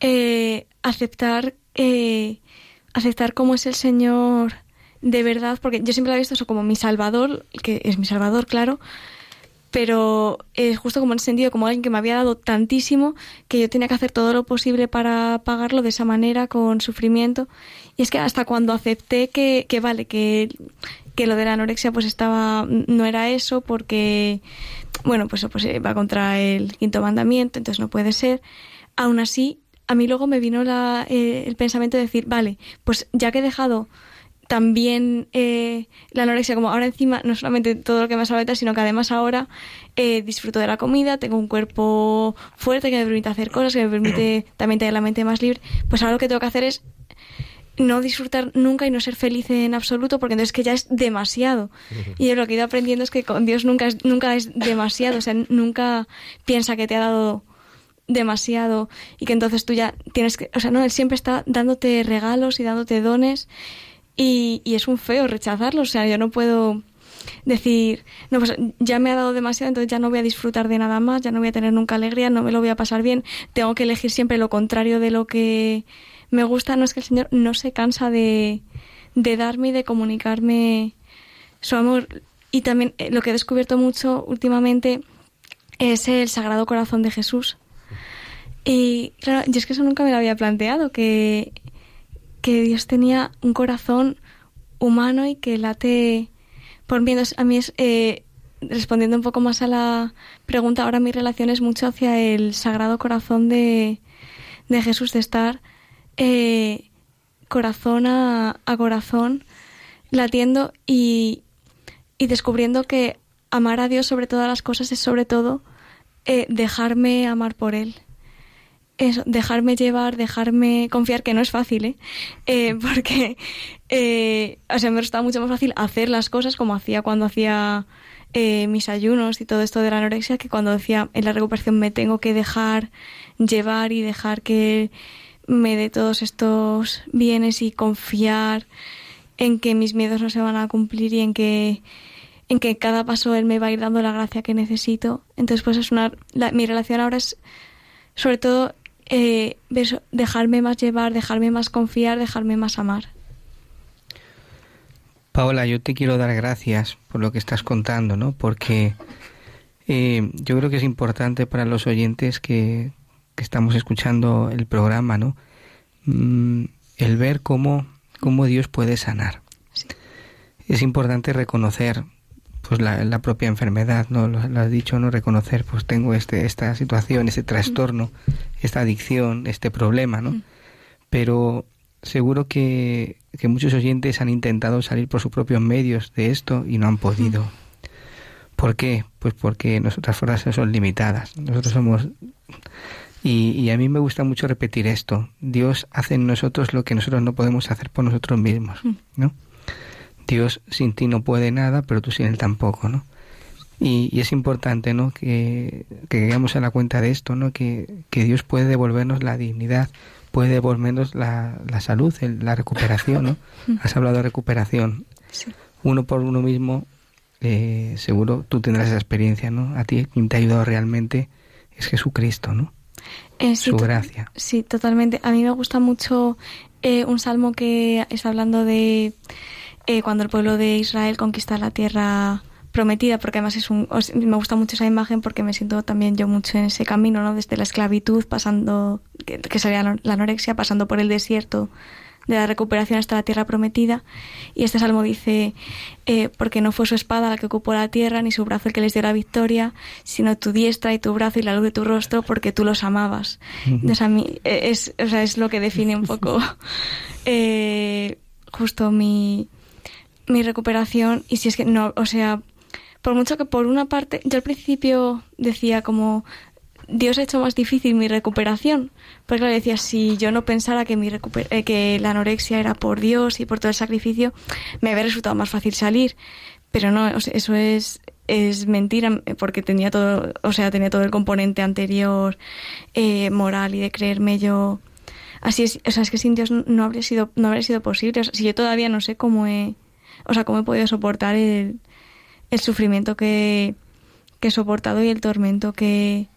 eh, aceptar, eh, aceptar cómo es el Señor de verdad, porque yo siempre lo he visto eso como mi Salvador, que es mi Salvador, claro, pero es eh, justo como en sentido como alguien que me había dado tantísimo que yo tenía que hacer todo lo posible para pagarlo de esa manera con sufrimiento y es que hasta cuando acepté que, que vale que, que lo de la anorexia pues estaba no era eso porque bueno pues, pues va contra el quinto mandamiento entonces no puede ser. Aún así a mí luego me vino la, eh, el pensamiento de decir vale pues ya que he dejado también eh, la anorexia, como ahora encima, no solamente todo lo que me salva sino que además ahora eh, disfruto de la comida, tengo un cuerpo fuerte que me permite hacer cosas, que me permite también tener la mente más libre, pues ahora lo que tengo que hacer es no disfrutar nunca y no ser feliz en absoluto, porque entonces que ya es demasiado. Y lo que he ido aprendiendo es que con Dios nunca es, nunca es demasiado, o sea, nunca piensa que te ha dado demasiado y que entonces tú ya tienes que, o sea, no, Él siempre está dándote regalos y dándote dones y, y es un feo rechazarlo, o sea, yo no puedo decir, no, pues ya me ha dado demasiado, entonces ya no voy a disfrutar de nada más, ya no voy a tener nunca alegría, no me lo voy a pasar bien, tengo que elegir siempre lo contrario de lo que me gusta, no es que el Señor no se cansa de, de darme y de comunicarme su amor. Y también eh, lo que he descubierto mucho últimamente es el Sagrado Corazón de Jesús. Y claro, yo es que eso nunca me lo había planteado, que que Dios tenía un corazón humano y que late por mí. a mí es, eh, respondiendo un poco más a la pregunta, ahora mi relación es mucho hacia el sagrado corazón de, de Jesús, de estar eh, corazón a, corazón latiendo y, y, descubriendo que amar a Dios sobre todas las cosas es sobre todo eh, dejarme amar por Él eso, dejarme llevar, dejarme confiar, que no es fácil, ¿eh? (laughs) eh porque, eh, o sea, me mucho más fácil hacer las cosas como hacía cuando hacía eh, mis ayunos y todo esto de la anorexia, que cuando decía en la recuperación me tengo que dejar llevar y dejar que me dé todos estos bienes y confiar en que mis miedos no se van a cumplir y en que en que cada paso él me va a ir dando la gracia que necesito. Entonces, pues es una mi relación ahora es sobre todo eh, dejarme más llevar, dejarme más confiar, dejarme más amar. Paola, yo te quiero dar gracias por lo que estás contando, ¿no? Porque eh, yo creo que es importante para los oyentes que, estamos escuchando el programa, ¿no? Mm, el ver cómo, cómo Dios puede sanar. Es importante reconocer pues la, la, propia enfermedad, ¿no? Lo, has dicho, ¿no? Reconocer, pues tengo este, esta situación, este trastorno, esta adicción, este problema, ¿no? Pero seguro que, que, muchos oyentes han intentado salir por sus propios medios de esto y no han podido. ¿Por qué? Pues porque nuestras fuerzas son limitadas. Nosotros somos... Y, y, a mí me gusta mucho repetir esto. Dios hace en nosotros lo que nosotros no podemos hacer por nosotros mismos, ¿no? Dios sin ti no puede nada, pero tú sin él tampoco, ¿no? Y, es importante, ¿no? Que, que llegamos a la cuenta de esto, ¿no? Que, que Dios puede devolvernos la dignidad, puede devolvernos la, la salud, la recuperación, ¿no? (laughs) Has hablado de recuperación. Uno por uno mismo, eh, seguro tú tendrás esa experiencia, ¿no? A ti quien te ha ayudado realmente es Jesucristo, ¿no? Eh, Su gracia. Sí, totalmente. A mí me gusta mucho eh, un salmo que está hablando de cuando el pueblo de Israel conquista la tierra prometida, porque además es un, me gusta mucho esa imagen porque me siento también yo mucho en ese camino, ¿no? Desde la esclavitud, pasando, que, sería la anorexia, pasando por el desierto de la recuperación hasta la tierra prometida. Y este salmo dice, eh, porque no fue su espada la que ocupó la tierra, ni su brazo el que les dio la victoria, sino tu diestra y tu brazo y la luz de tu rostro, porque tú los amabas. Entonces a mí eh, es, o sea, es lo que define un poco (laughs) eh, justo mi, mi recuperación. Y si es que no, o sea, por mucho que por una parte, yo al principio decía como Dios ha hecho más difícil mi recuperación, porque le decía si yo no pensara que mi eh, que la anorexia era por Dios y por todo el sacrificio, me habría resultado más fácil salir, pero no, eso es es mentira porque tenía todo, o sea, tenía todo el componente anterior eh, moral y de creerme yo. Así es, o sea, es que sin Dios no habría sido no habría sido posible, si yo todavía no sé cómo he, o sea, cómo he podido soportar el el sufrimiento que, he soportado y el tormento que,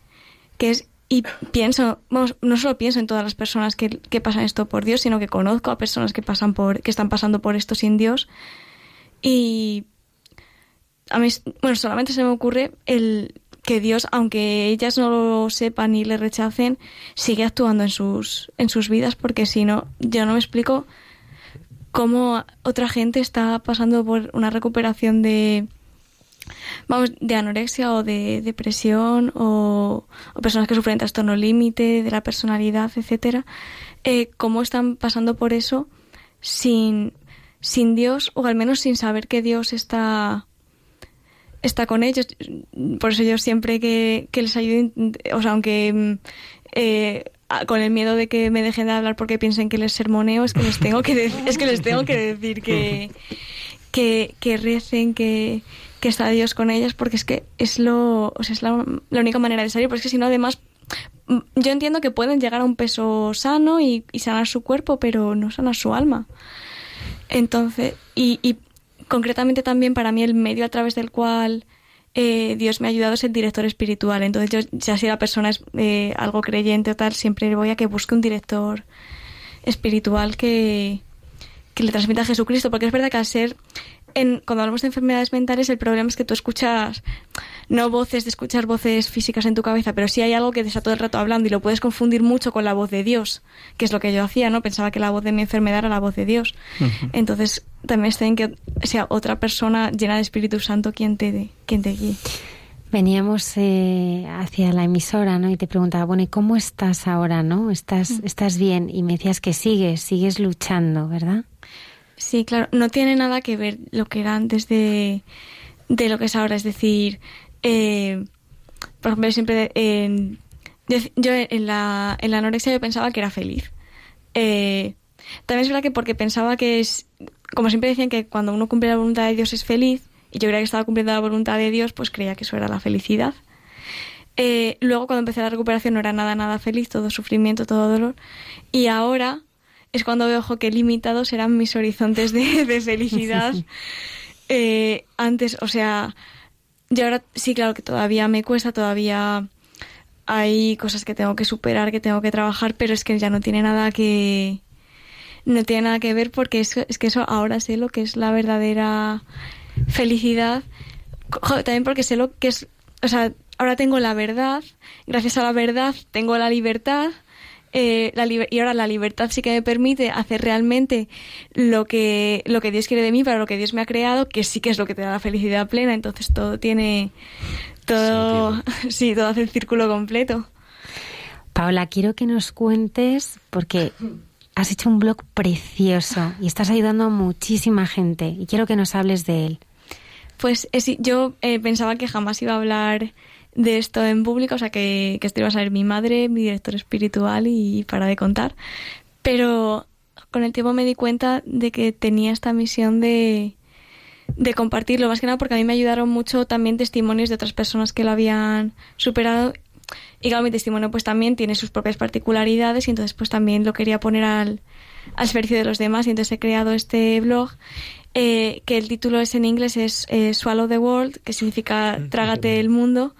es. Y pienso, no solo pienso en todas las personas que, pasan esto por Dios, sino que conozco a personas que pasan por, que están pasando por esto sin Dios. Y a mí, bueno, solamente se me ocurre el que Dios, aunque ellas no lo sepan y le rechacen, sigue actuando en sus, en sus vidas, porque si no, yo no me explico cómo otra gente está pasando por una recuperación de, vamos, de anorexia o de depresión o, personas que sufren trastorno límite de la personalidad, etcétera, eh, cómo están pasando por eso sin, sin Dios o al menos sin saber que Dios está está con ellos. Por eso yo siempre que, les ayudo, o sea, aunque eh, con el miedo de que me dejen de hablar porque piensen que les sermoneo, es que les tengo que, es que, les tengo que decir que, que, que recen, que, que está Dios con ellas porque es que es lo o sea, es la, única manera de salir porque es que si no además mm, yo entiendo que pueden llegar a un peso sano y, sanar su cuerpo pero no sanar su alma. Entonces y, y, concretamente también para mí el medio a través del cual eh, Dios me ha ayudado es el director espiritual. Entonces yo ya si la persona es eh, algo creyente o tal siempre voy a que busque un director espiritual que que le transmita a Jesucristo porque es verdad que al ser cuando hablamos de enfermedades mentales, el problema es que tú escuchas, no voces de escuchar voces físicas en tu cabeza, pero sí hay algo que te está todo el rato hablando y lo puedes confundir mucho con la voz de Dios, que es lo que yo hacía, ¿no? Pensaba que la voz de mi enfermedad era la voz de Dios. Entonces, también está en que sea otra persona llena de Espíritu Santo quien te, quien te guíe. Veníamos eh, hacia la emisora, ¿no? Y te preguntaba, bueno, ¿y cómo estás ahora, no? ¿Estás, estás bien? Y me decías que sigues, sigues luchando, ¿verdad? Sí, claro, no tiene nada que ver lo que era antes de, lo que es ahora. Es decir, eh, por ejemplo, siempre yo en la, en la anorexia yo pensaba que era feliz. Eh, también es verdad que porque pensaba que es, como siempre decían que cuando uno cumple la voluntad de Dios es feliz, y yo creía que estaba cumpliendo la voluntad de Dios, pues creía que eso era la felicidad. Eh, luego cuando empecé la recuperación no era nada, nada feliz, todo sufrimiento, todo dolor. Y ahora es cuando veo que limitados eran mis horizontes de, felicidad. (laughs) Eh, antes, o sea, yo ahora sí, claro que todavía me cuesta, todavía hay cosas que tengo que superar, que tengo que trabajar, pero es que ya no tiene nada que no tiene nada que ver porque es, es que eso ahora sé lo que es la verdadera felicidad. también porque sé lo que es, o sea, ahora tengo la verdad, gracias a la verdad tengo la libertad eh, la y ahora la libertad sí que me permite hacer realmente lo que, lo que Dios quiere de mí, para lo que Dios me ha creado, que sí que es lo que te da la felicidad plena. Entonces todo tiene, todo, sí, todo hace el círculo completo. Paola, quiero que nos cuentes, porque has hecho un blog precioso y estás ayudando a muchísima gente y quiero que nos hables de él. Pues eh, yo eh, pensaba que jamás iba a hablar de esto en público, o sea que, que esto iba a ser mi madre, mi director espiritual y para de contar. Pero con el tiempo me di cuenta de que tenía esta misión de, de compartirlo, más que nada porque a mí me ayudaron mucho también testimonios de otras personas que lo habían superado. Y claro, mi testimonio pues también tiene sus propias particularidades y entonces pues también lo quería poner al, al servicio de los demás y entonces he creado este blog eh, que el título es en inglés es eh, Swallow the World, que significa trágate el mundo.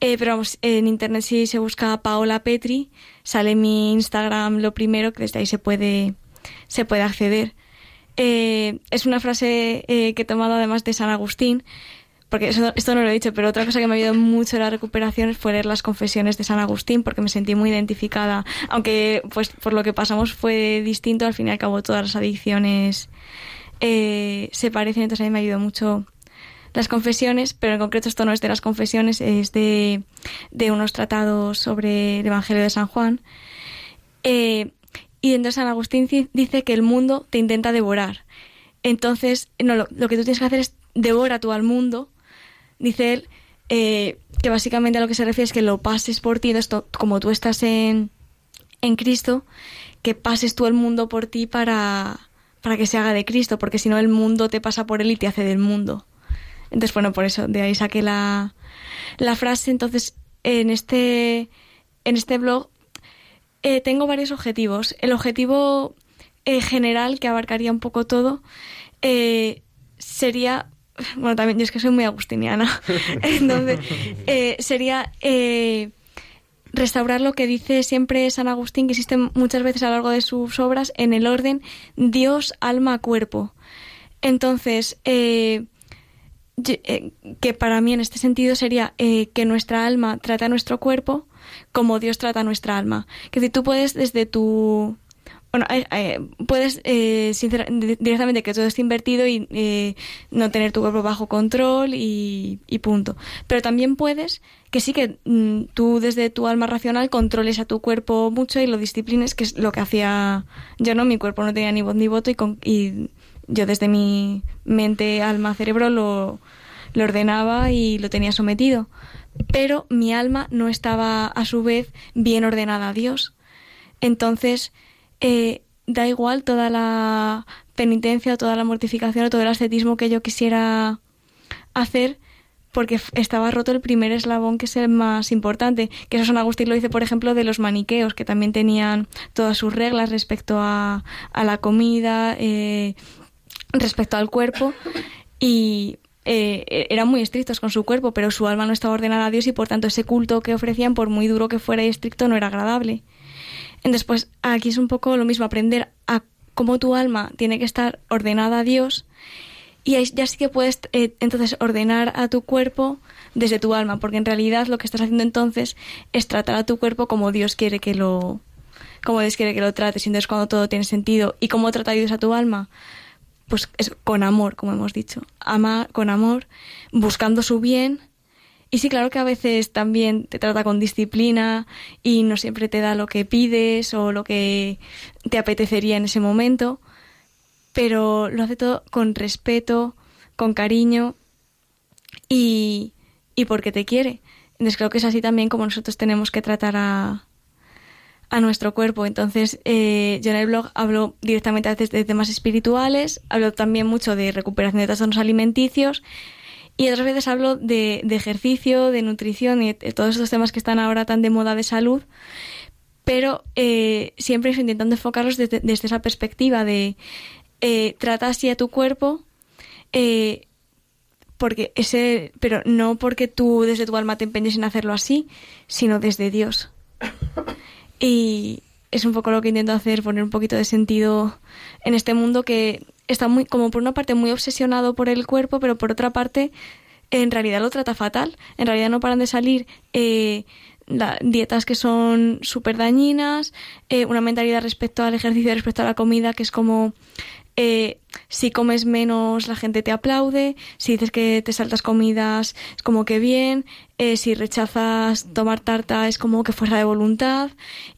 Eh, pero vamos, en internet si se busca Paola Petri, sale mi Instagram lo primero, que desde ahí se puede, se puede acceder. es una frase que he tomado además de San Agustín, porque esto no lo he dicho, pero otra cosa que me ha ayudado mucho en la recuperación fue leer las confesiones de San Agustín, porque me sentí muy identificada, aunque pues por lo que pasamos fue distinto, al fin y al cabo todas las adicciones eh, se parecen, entonces a mí me ayudó mucho las confesiones, pero en concreto esto no es de las confesiones, es de, unos tratados sobre el Evangelio de San Juan. Eh, y entonces San Agustín dice que el mundo te intenta devorar. Entonces, no, lo, que tú tienes que hacer es devora tú al mundo. Dice él eh, que básicamente a lo que se refiere es que lo pases por ti, como tú estás en, en Cristo, que pases tú el mundo por ti para, para que se haga de Cristo, porque si no el mundo te pasa por él y te hace del mundo. Entonces, bueno, por eso, de ahí saqué la, la frase. Entonces, en este, en este blog eh, tengo varios objetivos. El objetivo eh, general, que abarcaría un poco todo, sería bueno, también yo es que soy muy agustiniana, (laughs) entonces sería restaurar lo que dice siempre San Agustín, que existe muchas veces a lo largo de sus obras, en el orden Dios, alma, cuerpo. Entonces, eh, eh, que para mí en este sentido sería eh, que nuestra alma trata a nuestro cuerpo como Dios trata a nuestra alma. Que si tú puedes desde tu bueno, puedes eh, directamente que todo esté invertido y eh, no tener tu cuerpo bajo control y, punto. Pero también puedes que sí que mm, tú desde tu alma racional controles a tu cuerpo mucho y lo disciplines, que es lo que hacía yo, ¿no? Mi cuerpo no tenía ni voz ni voto y, y yo desde mi mente, alma, cerebro lo, lo ordenaba y lo tenía sometido. Pero mi alma no estaba a su vez bien ordenada a Dios. Entonces, eh, da igual toda la penitencia toda la mortificación o todo el ascetismo que yo quisiera hacer porque estaba roto el primer eslabón que es el más importante, que eso San Agustín lo dice, por ejemplo, de los maniqueos, que también tenían todas sus reglas respecto a, la comida, eh, respecto al cuerpo, y eh, eran muy estrictos con su cuerpo, pero su alma no estaba ordenada a Dios y por tanto ese culto que ofrecían, por muy duro que fuera y estricto, no era agradable. Pues aquí es un poco lo mismo, aprender a cómo tu alma tiene que estar ordenada a Dios y ya sí que puedes eh, entonces ordenar a tu cuerpo desde tu alma, porque en realidad lo que estás haciendo entonces es tratar a tu cuerpo como Dios quiere que lo como Dios quiere que lo trates, y entonces cuando todo tiene sentido. ¿Y cómo trata Dios a tu alma? Pues es con amor, como hemos dicho. Ama con amor, buscando su bien, y sí, claro que a veces también te trata con disciplina y no siempre te da lo que pides o lo que te apetecería en ese momento, pero lo hace todo con respeto, con cariño y, y porque te quiere. Entonces creo que es así también como nosotros tenemos que tratar a, a nuestro cuerpo. Entonces, eh, yo en el blog hablo directamente a veces de temas espirituales, hablo también mucho de recuperación de trastornos alimenticios y otras veces hablo de, de ejercicio, de nutrición y de todos estos temas que están ahora tan de moda de salud, pero eh, siempre intentando enfocarlos desde, esa perspectiva de eh, trata así a tu cuerpo, eh, porque ese, pero no porque tú desde tu alma te empeñes en hacerlo así, sino desde Dios. Y es un poco lo que intento hacer, poner un poquito de sentido en este mundo que está muy, como por una parte muy obsesionado por el cuerpo, pero por otra parte en realidad lo trata fatal. En realidad no paran de salir eh, dietas que son súper dañinas, eh, una mentalidad respecto al ejercicio, respecto a la comida, que es como eh, si comes menos la gente te aplaude, si dices que te saltas comidas es como que bien, eh, si rechazas tomar tarta es como que fuerza de voluntad.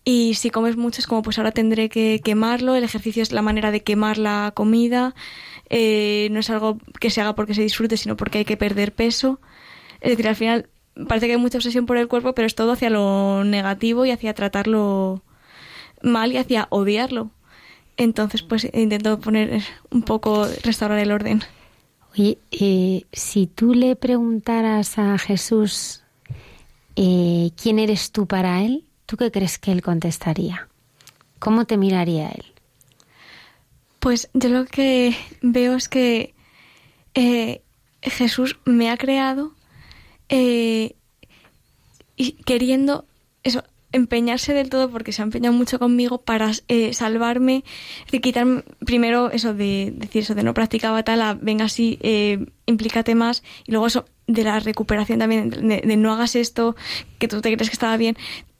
Y si comes mucho es como pues ahora tendré que quemarlo, el ejercicio es la manera de quemar la comida, eh, no es algo que se haga porque se disfrute sino porque hay que perder peso, es decir, al final parece que hay mucha obsesión por el cuerpo pero es todo hacia lo negativo y hacia tratarlo mal y hacia odiarlo. Entonces, pues intento poner un poco, restaurar el orden. Oye, eh, si tú le preguntaras a Jesús eh, quién eres tú para él, ¿tú qué crees que él contestaría? ¿Cómo te miraría él? Pues yo lo que veo es que eh, Jesús me ha creado y queriendo eso, empeñarse del todo porque se ha empeñado mucho conmigo para eh, salvarme, de quitarme primero eso de, decir eso de no practicaba tal, venga así, eh, implícate más y luego eso de la recuperación también, de, no hagas esto, que tú te crees que estaba bien,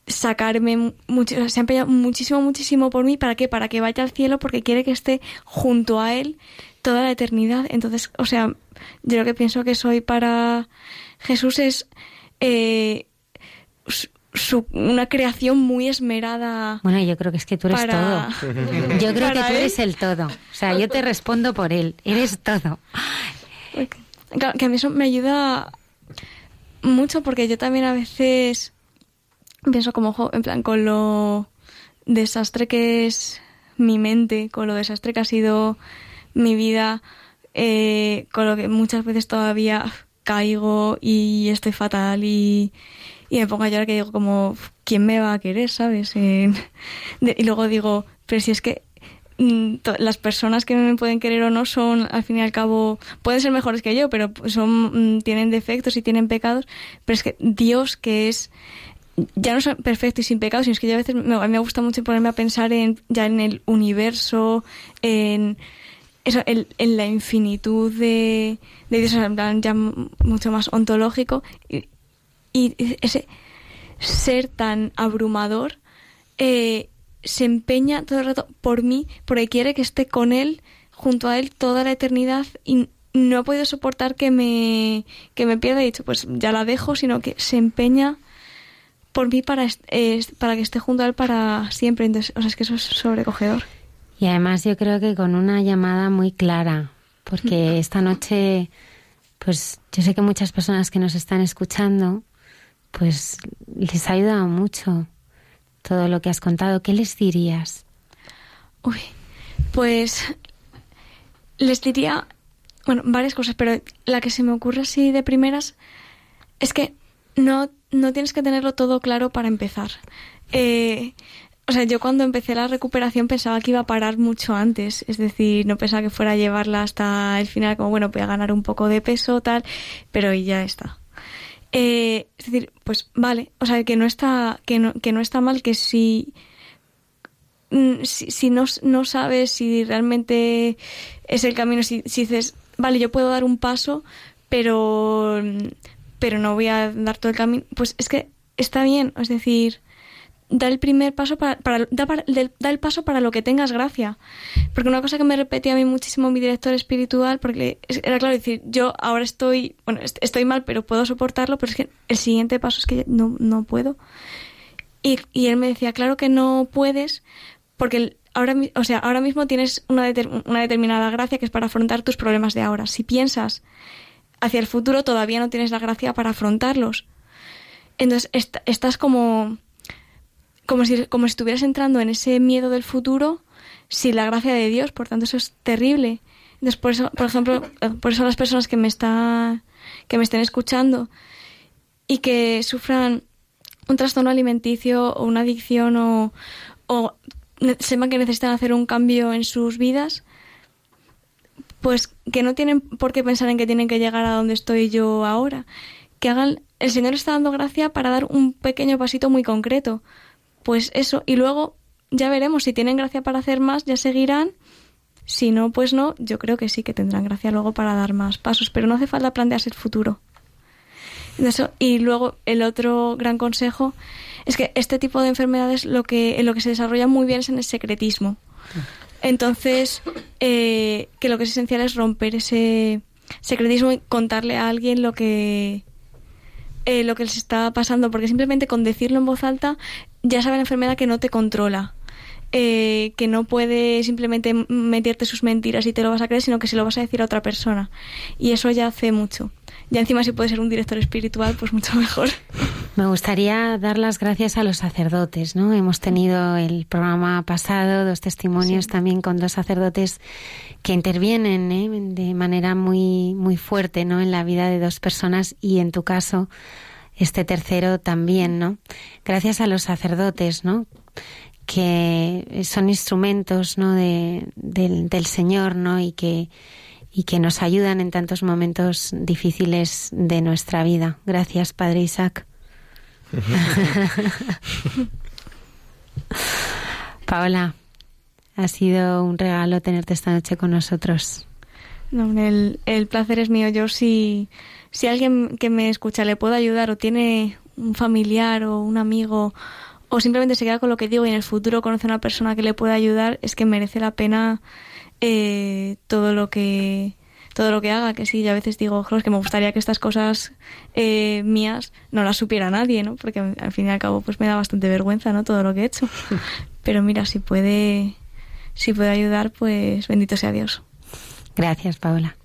sacarme mucho, se ha empeñado muchísimo, muchísimo por mí, ¿para qué? Para que vaya al cielo porque quiere que esté junto a él toda la eternidad. Entonces, o sea, yo lo que pienso que soy para Jesús es eh, una creación muy esmerada. Bueno, yo creo que es que tú eres todo. (laughs) Yo creo que tú eres el todo. O sea, yo te respondo por él. Eres todo. que a mí eso me ayuda mucho porque yo también a veces pienso como, en plan, con lo desastre que es mi mente, con lo desastre que ha sido mi vida, eh, con lo que muchas veces todavía caigo y estoy fatal y y me pongo a llorar que digo como, ¿quién me va a querer, sabes? y luego digo, pero si es que mm, las personas que me pueden querer o no son, al fin y al cabo, pueden ser mejores que yo, pero son mm, tienen defectos y tienen pecados, pero es que Dios que es ya no es perfecto y sin pecados, sino es que yo a veces me, me gusta mucho ponerme a pensar en ya en el universo, en eso, en, la infinitud de, de Dios, en plan ya mucho más ontológico, y ese ser tan abrumador eh, se empeña todo el rato por mí, porque quiere que esté con él, junto a él, toda la eternidad y no he podido soportar que me, que me pierda y he dicho, pues ya la dejo, sino que se empeña por mí para, para que esté junto a él para siempre. Entonces, o sea, es que eso es sobrecogedor. Y además yo creo que con una llamada muy clara, porque esta noche, pues yo sé que muchas personas que nos están escuchando, pues les ha ayudado mucho todo lo que has contado. ¿Qué les dirías? Uy, pues les diría, bueno, varias cosas, pero la que se me ocurre así de primeras es que no, no tienes que tenerlo todo claro para empezar. Eh, o sea, yo cuando empecé la recuperación pensaba que iba a parar mucho antes, es decir, no pensaba que fuera a llevarla hasta el final, como bueno, voy a ganar un poco de peso, tal, pero ya está. Eh, es decir, pues vale, o sea, que no está, que no, que no está mal que si, mm, si, no, no, sabes si realmente es el camino, si, dices, vale, yo puedo dar un paso, pero, pero no voy a dar todo el camino, pues es que está bien, es decir, da el primer paso para, da, el paso para lo que tengas gracia. Porque una cosa que me repetía a mí muchísimo mi director espiritual, porque era claro decir, yo ahora estoy, bueno, estoy mal, pero puedo soportarlo, pero es que el siguiente paso es que no, no puedo. Y, y él me decía, claro que no puedes, porque ahora, o sea, ahora mismo tienes una, una determinada gracia que es para afrontar tus problemas de ahora. Si piensas hacia el futuro, todavía no tienes la gracia para afrontarlos. Entonces, estás como como si, como estuvieras entrando en ese miedo del futuro sin la gracia de Dios, por tanto eso es terrible. Eso, por ejemplo, eh, por eso las personas que me está, que me estén escuchando y que sufran un trastorno alimenticio o una adicción o, o sepan que necesitan hacer un cambio en sus vidas, pues que no tienen por qué pensar en que tienen que llegar a donde estoy yo ahora. Que hagan, el Señor está dando gracia para dar un pequeño pasito muy concreto pues eso, y luego ya veremos si tienen gracia para hacer más, ya seguirán. Si no, pues no, yo creo que sí que tendrán gracia luego para dar más pasos, pero no hace falta plantearse el futuro. Y luego el otro gran consejo es que este tipo de enfermedades lo que, en lo que se desarrolla muy bien es en el secretismo. Entonces, eh, que lo que es esencial es romper ese secretismo y contarle a alguien lo que, eh, lo que les está pasando, porque simplemente con decirlo en voz alta ya sabe la enfermedad que no te controla. Eh, que no puede simplemente meterte sus mentiras y te lo vas a creer, sino que se lo vas a decir a otra persona. Y eso ya hace mucho. Ya encima si puede ser un director espiritual, pues mucho mejor. (laughs) Me gustaría dar las gracias a los sacerdotes, ¿no? Hemos tenido el programa pasado dos testimonios también con dos sacerdotes que intervienen ¿eh? de manera muy muy fuerte, ¿no? En la vida de dos personas y en tu caso este tercero también, ¿no? Gracias a los sacerdotes, ¿no? Que son instrumentos, ¿no? De, del, del Señor, ¿no? Y que y que nos ayudan en tantos momentos difíciles de nuestra vida. Gracias, Padre Isaac. (laughs) Paola, ha sido un regalo tenerte esta noche con nosotros. El, placer es mío. Yo si, si alguien que me escucha le puede ayudar o tiene un familiar o un amigo o simplemente se queda con lo que digo y en el futuro conoce a una persona que le pueda ayudar, es que merece la pena eh, todo lo que todo lo que haga, que sí, yo a veces digo, es que me gustaría que estas cosas eh, mías no las supiera nadie, ¿no? Porque al fin y al cabo pues me da bastante vergüenza, ¿no? Todo lo que he hecho. (laughs) Pero mira, si puede, si puede ayudar, pues bendito sea Dios. Gracias, Paola.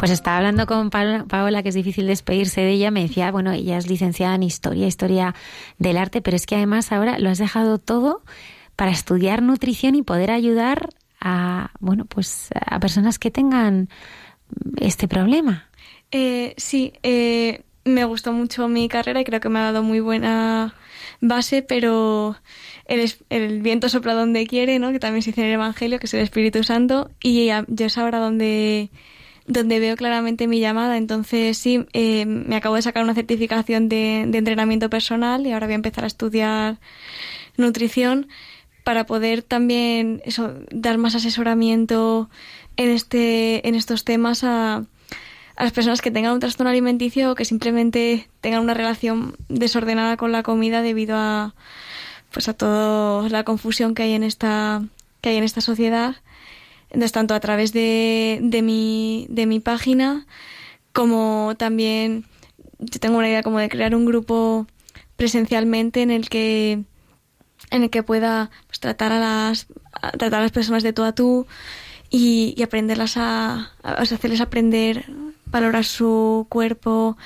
Pues estaba hablando con Paola, que es difícil despedirse de ella, me decía, bueno, ella es licenciada en historia, historia del arte, pero es que además ahora lo has dejado todo para estudiar nutrición y poder ayudar a, bueno, pues a personas que tengan este problema. Eh, sí, eh, me gustó mucho mi carrera y creo que me ha dado muy buena base, pero el, el, viento sopla donde quiere, ¿no? Que también se dice en el Evangelio, que es el Espíritu Santo, y yo es ahora donde donde veo claramente mi llamada. Entonces, sí, eh, me acabo de sacar una certificación de, entrenamiento personal y ahora voy a empezar a estudiar nutrición para poder también eso, dar más asesoramiento en, este, en estos temas a, a las personas que tengan un trastorno alimenticio o que simplemente tengan una relación desordenada con la comida debido a pues a toda la confusión que hay en esta que hay en esta sociedad entonces, tanto a través de, de, mi, de mi página como también yo tengo una idea como de crear un grupo presencialmente en el que en el que pueda pues, tratar a las tratar a las personas de tú a tú y, aprenderlas a, hacerles aprender valorar su cuerpo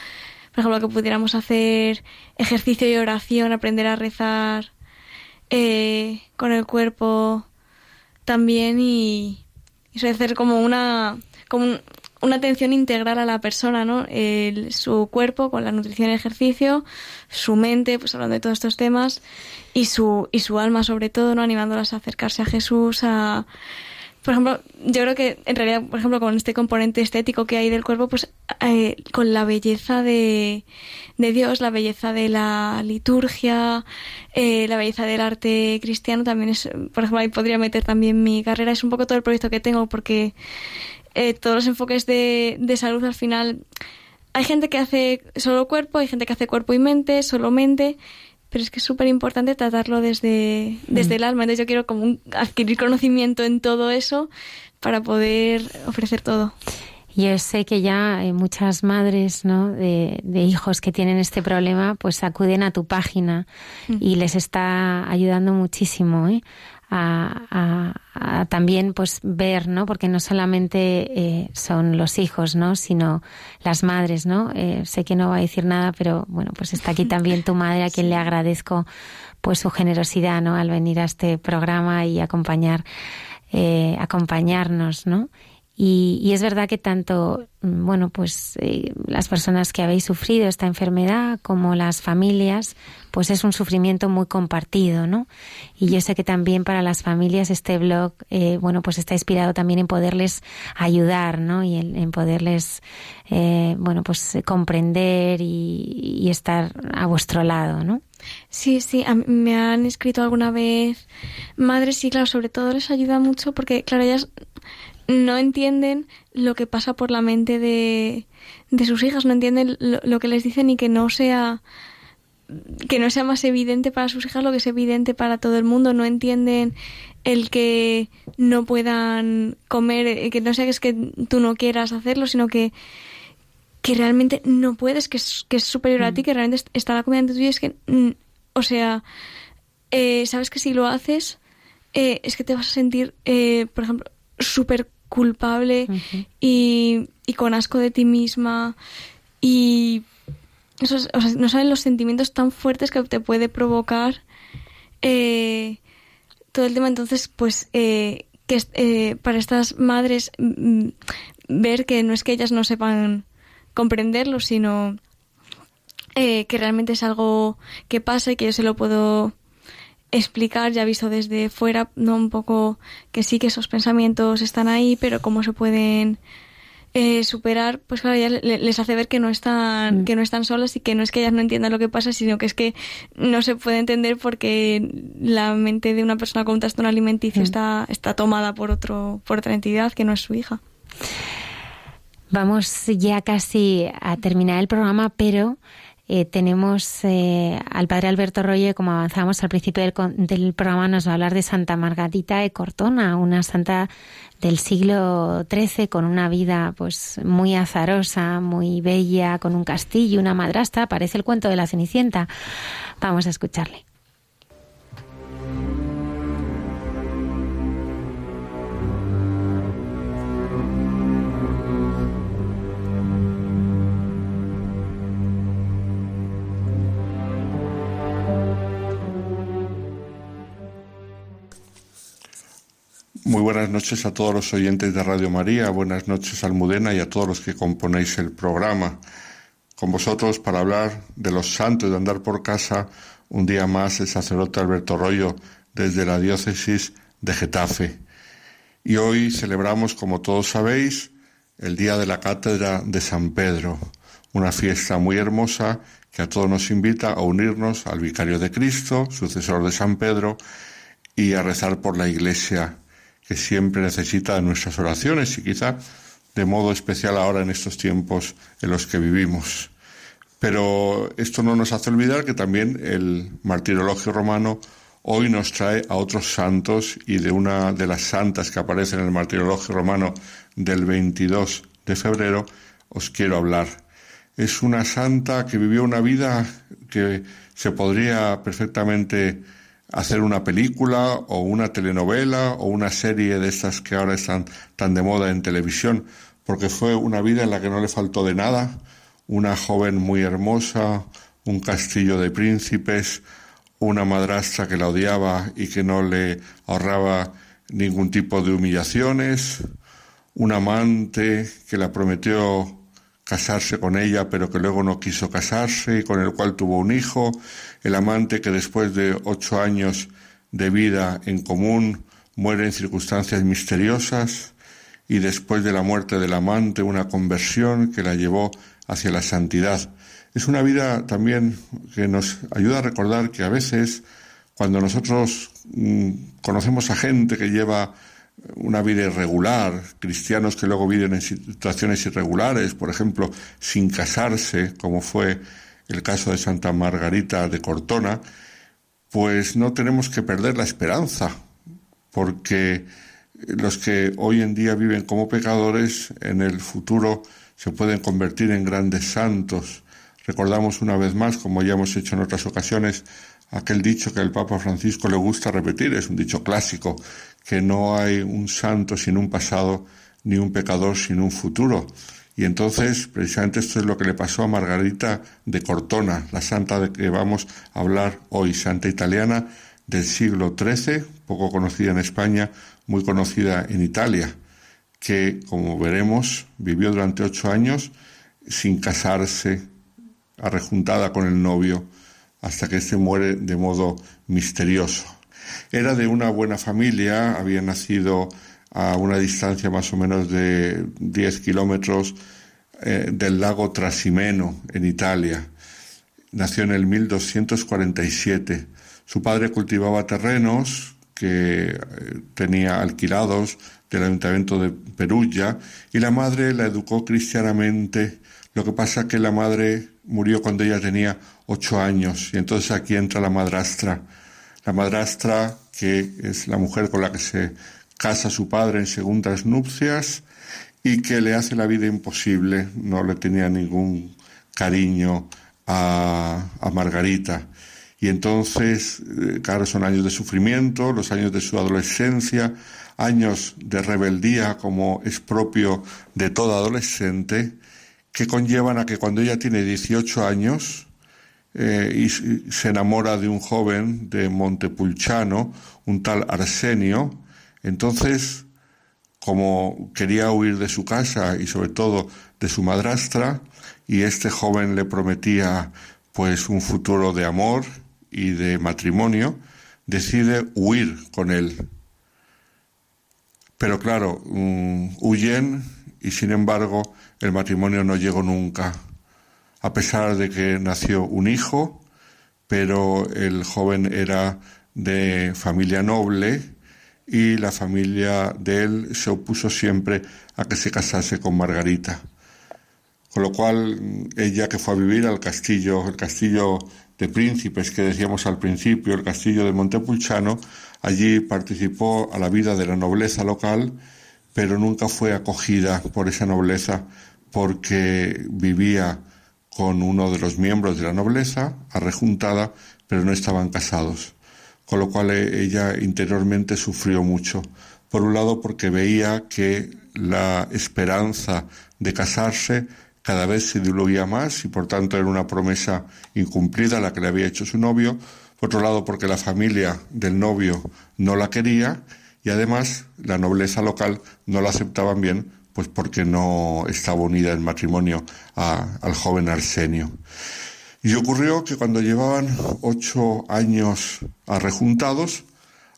por ejemplo que pudiéramos hacer ejercicio y oración aprender a rezar eh, con el cuerpo también y, y hacer como una como una atención integral a la persona, ¿no? su cuerpo con la nutrición y el ejercicio, su mente, pues hablando de todos estos temas, y su, y su alma sobre todo, ¿no? Animándolas a acercarse a Jesús, a... Por ejemplo, yo creo que en realidad, por ejemplo, con este componente estético que hay del cuerpo, pues eh, con la belleza de, de, Dios, la belleza de la liturgia, eh, la belleza del arte cristiano, también es, por ejemplo, ahí podría meter también mi carrera, es un poco todo el proyecto que tengo porque eh, todos los enfoques de, de salud al final hay gente que hace solo cuerpo, hay gente que hace cuerpo y mente, solo mente, pero es que es súper importante tratarlo desde, desde mm. el alma. Entonces yo quiero como adquirir conocimiento en todo eso para poder ofrecer todo. Yo sé que ya eh, muchas madres ¿no? de, de, hijos que tienen este problema pues acuden a tu página mm. y les está ayudando muchísimo. ¿eh? A, también pues ver, ¿no? Porque no solamente eh, son los hijos, ¿no? Sino las madres, ¿no? Eh, sé que no va a decir nada, pero bueno, pues está aquí también tu madre a quien le agradezco pues su generosidad, ¿no? Al venir a este programa y acompañar, eh, acompañarnos, ¿no? Y, es verdad que tanto, mm, bueno, pues eh, las personas que habéis sufrido esta enfermedad como las familias, pues es un sufrimiento muy compartido, ¿no? Y yo sé que también para las familias este blog, eh, bueno, pues está inspirado también en poderles ayudar, ¿no? Y en, poderles, eh, bueno, pues comprender y, y, estar a vuestro lado, ¿no? Sí, sí, me han escrito alguna vez madres y claro, sobre todo les ayuda mucho porque, claro, ellas no entienden lo que pasa por la mente de, de sus hijas, no entienden lo, que les dicen y que no sea que no sea más evidente para sus hijas lo que es evidente para todo el mundo, no entienden el que no puedan comer, eh, que no sea que es que tú no quieras hacerlo, sino que que realmente no puedes, que es, que es superior a ti, mm. que realmente está la comida ante tuyo, es que, mm, o sea, eh, sabes que si lo haces, eh, es que te vas a sentir, por ejemplo, súper culpable y, con asco de ti misma. Y no saben los sentimientos tan fuertes que te puede provocar eh, todo el tema. Entonces pues eh, que eh, para estas madres mm, ver que no es que ellas no sepan comprenderlo sino que realmente es algo que pasa y que yo se lo puedo explicar, ya visto desde fuera, ¿no? Un poco que sí que esos pensamientos están ahí, pero cómo se pueden eh, superar, pues claro, ya les hace ver que no están, mm. que no están solas y que no es que ellas no entiendan lo que pasa, sino que es que no se puede entender porque la mente de una persona con un trastorno alimenticio mm. está, está tomada por otro, por otra entidad que no es su hija. Vamos ya casi a terminar el programa, pero eh, tenemos eh, al padre Alberto Roye, como avanzamos al principio del, programa, nos va a hablar de Santa Margarita de Cortona, una santa del siglo XIII con una vida pues muy azarosa, muy bella, con un castillo, una madrastra, parece el cuento de la Cenicienta. Vamos a escucharle. Muy buenas noches a todos los oyentes de Radio María, buenas noches Almudena y a todos los que componéis el programa. Con vosotros para hablar de los santos de andar por casa, un día más el sacerdote Alberto Rollo desde la diócesis de Getafe. Y hoy celebramos, como todos sabéis, el Día de la Cátedra de San Pedro, una fiesta muy hermosa que a todos nos invita a unirnos al Vicario de Cristo, sucesor de San Pedro, y a rezar por la Iglesia que siempre necesita nuestras oraciones y quizá de modo especial ahora en estos tiempos en los que vivimos. Pero esto no nos hace olvidar que también el martirologio romano hoy nos trae a otros santos y de una de las santas que aparece en el martirologio romano del 22 de febrero os quiero hablar. es una santa que vivió una vida que se podría perfectamente hacer una película o una telenovela o una serie de estas que ahora están tan de moda en televisión, porque fue una vida en la que no le faltó de nada, una joven muy hermosa, un castillo de príncipes, una madrastra que la odiaba y que no le ahorraba ningún tipo de humillaciones, un amante que la prometió casarse con ella, pero que luego no quiso casarse y con el cual tuvo un hijo, el amante que después de ocho años de vida en común muere en circunstancias misteriosas y después de la muerte del amante una conversión que la llevó hacia la santidad. Es una vida también que nos ayuda a recordar que a veces cuando nosotros mm, conocemos a gente que lleva una vida irregular, cristianos que luego viven en situaciones irregulares, por ejemplo, sin casarse, como fue el caso de Santa Margarita de Cortona, pues no tenemos que perder la esperanza, porque los que hoy en día viven como pecadores, en el futuro se pueden convertir en grandes santos. Recordamos una vez más, como ya hemos hecho en otras ocasiones, aquel dicho que al Papa Francisco le gusta repetir, es un dicho clásico, que no hay un santo sin un pasado, ni un pecador sin un futuro. Y entonces, precisamente esto es lo que le pasó a Margarita de Cortona, la santa de que vamos a hablar hoy, santa italiana del siglo XIII, poco conocida en España, muy conocida en Italia, que, como veremos, vivió durante ocho años sin casarse, arrejuntada con el novio, hasta que éste muere de modo misterioso. Era de una buena familia, había nacido a una distancia más o menos de 10 kilómetros eh, del lago Trasimeno, en Italia. Nació en el 1247. Su padre cultivaba terrenos que eh, tenía alquilados del ayuntamiento de Perugia y la madre la educó cristianamente. Lo que pasa es que la madre murió cuando ella tenía ocho años y entonces aquí entra la madrastra la madrastra, que es la mujer con la que se casa su padre en segundas nupcias y que le hace la vida imposible, no le tenía ningún cariño a, Margarita. Y entonces, eh, claro, son años de sufrimiento, los años de su adolescencia, años de rebeldía como es propio de todo adolescente, que conllevan a que cuando ella tiene 18 años, eh, y se enamora de un joven de Montepulciano, un tal Arsenio. Entonces, como quería huir de su casa y sobre todo de su madrastra, y este joven le prometía pues un futuro de amor y de matrimonio, decide huir con él. Pero claro, mm, huyen y sin embargo el matrimonio no llegó nunca a pesar de que nació un hijo, pero el joven era de familia noble y la familia de él se opuso siempre a que se casase con Margarita. Con lo cual, ella que fue a vivir al castillo, el castillo de príncipes que decíamos al principio, el castillo de Montepulciano, allí participó a la vida de la nobleza local, pero nunca fue acogida por esa nobleza porque vivía con uno de los miembros de la nobleza, arrejuntada, pero no estaban casados, con lo cual eh, ella interiormente sufrió mucho. Por un lado porque veía que la esperanza de casarse cada vez se diluía más y por tanto era una promesa incumplida la que le había hecho su novio. Por otro lado porque la familia del novio no la quería y además la nobleza local no la aceptaban bien pues porque no estaba unida en matrimonio al joven Arsenio. Y ocurrió que cuando llevaban ocho años arrejuntados,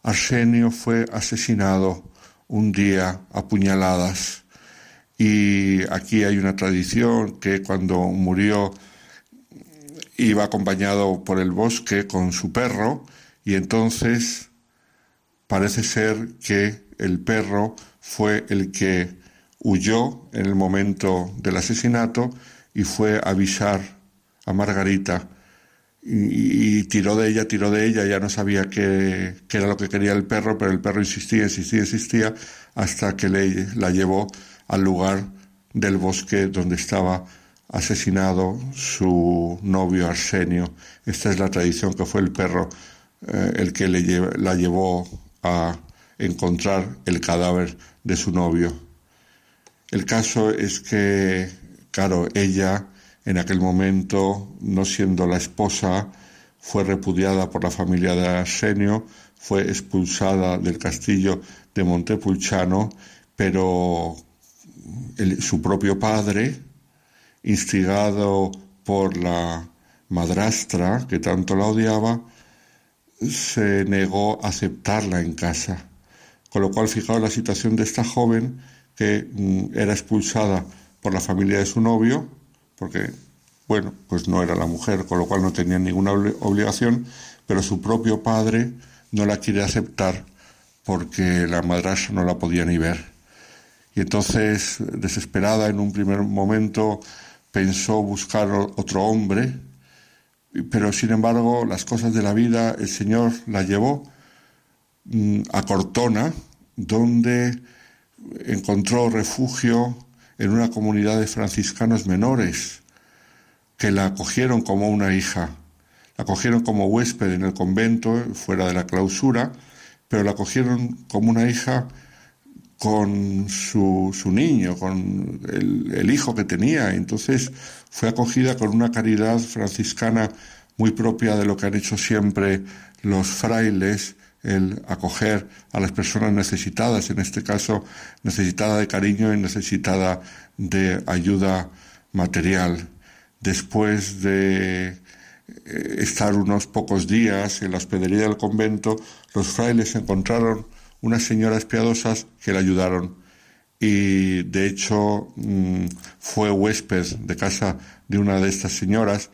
Arsenio fue asesinado un día a puñaladas. Y aquí hay una tradición que cuando murió iba acompañado por el bosque con su perro y entonces parece ser que el perro fue el que huyó en el momento del asesinato y fue a avisar a Margarita y, tiró de ella, tiró de ella, ya no sabía qué, era lo que quería el perro, pero el perro insistía, insistía, insistía, hasta que le, la llevó al lugar del bosque donde estaba asesinado su novio Arsenio. Esta es la tradición que fue el perro eh, el que le la llevó a encontrar el cadáver de su novio. El caso es que, claro, ella en aquel momento, no siendo la esposa, fue repudiada por la familia de Arsenio, fue expulsada del castillo de Montepulciano, pero su propio padre, instigado por la madrastra que tanto la odiaba, se negó a aceptarla en casa. Con lo cual, fijaos la situación de esta joven que mm, era expulsada por la familia de su novio, porque, bueno, pues no era la mujer, con lo cual no tenía ninguna obligación, pero su propio padre no la quiere aceptar porque la madrastra no la podía ni ver. Y entonces, desesperada en un primer momento, pensó buscar otro hombre, pero sin embargo las cosas de la vida el Señor la llevó mm, a Cortona, donde encontró refugio en una comunidad de franciscanos menores que la acogieron como una hija. La acogieron como huésped en el convento, fuera de la clausura, pero la acogieron como una hija con su, su niño, con el, el, hijo que tenía. Entonces fue acogida con una caridad franciscana muy propia de lo que han hecho siempre los frailes, el acoger a las personas necesitadas, en este caso necesitada de cariño y necesitada de ayuda material. Después de eh, estar unos pocos días en la hospedería del convento, los frailes encontraron unas señoras piadosas que le ayudaron y de hecho mm, fue huésped de casa de una de estas señoras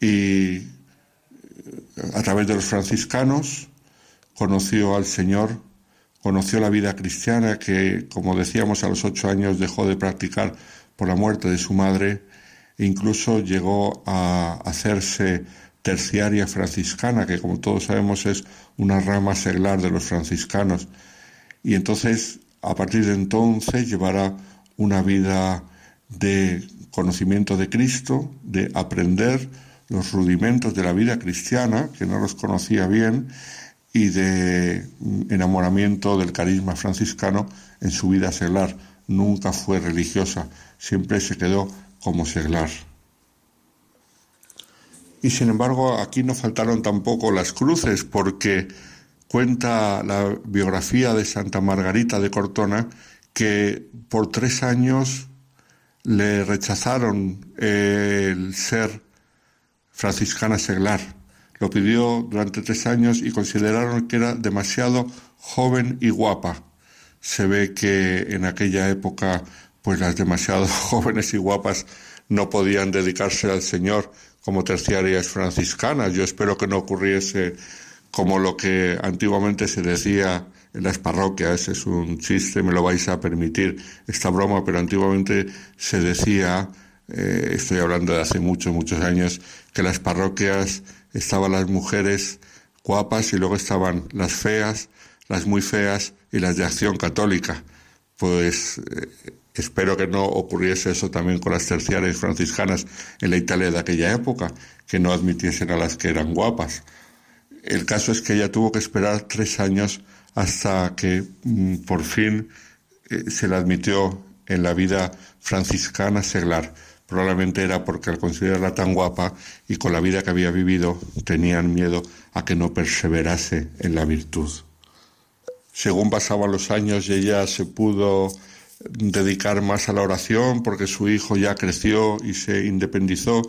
y eh, a través de los franciscanos conoció al Señor, conoció la vida cristiana que, como decíamos, a los ocho años dejó de practicar por la muerte de su madre e incluso llegó a hacerse terciaria franciscana, que como todos sabemos es una rama seglar de los franciscanos. Y entonces, a partir de entonces, llevará una vida de conocimiento de Cristo, de aprender los rudimentos de la vida cristiana, que no los conocía bien, y de enamoramiento del carisma franciscano en su vida seglar. Nunca fue religiosa, siempre se quedó como seglar. Y sin embargo, aquí no faltaron tampoco las cruces, porque cuenta la biografía de Santa Margarita de Cortona que por tres años le rechazaron el ser franciscana seglar. Lo pidió durante tres años y consideraron que era demasiado joven y guapa. Se ve que en aquella época, pues las demasiado (laughs) jóvenes y guapas no podían dedicarse al Señor como terciarias franciscanas. Yo espero que no ocurriese como lo que antiguamente se decía en las parroquias. Es un chiste, me lo vais a permitir esta broma, pero antiguamente se decía, eh, estoy hablando de hace muchos, muchos años, que las parroquias estaban las mujeres guapas y luego estaban las feas, las muy feas y las de acción católica. Pues eh, Espero que no ocurriese eso también con las terciarias franciscanas en la Italia de aquella época, que no admitiesen a las que eran guapas. El caso es que ella tuvo que esperar tres años hasta que mm, por fin eh, se la admitió en la vida franciscana seglar. Probablemente era porque al considerarla tan guapa y con la vida que había vivido tenían miedo a que no perseverase en la virtud. Según pasaban los años y ella se pudo dedicar más a la oración porque su hijo ya creció y se independizó,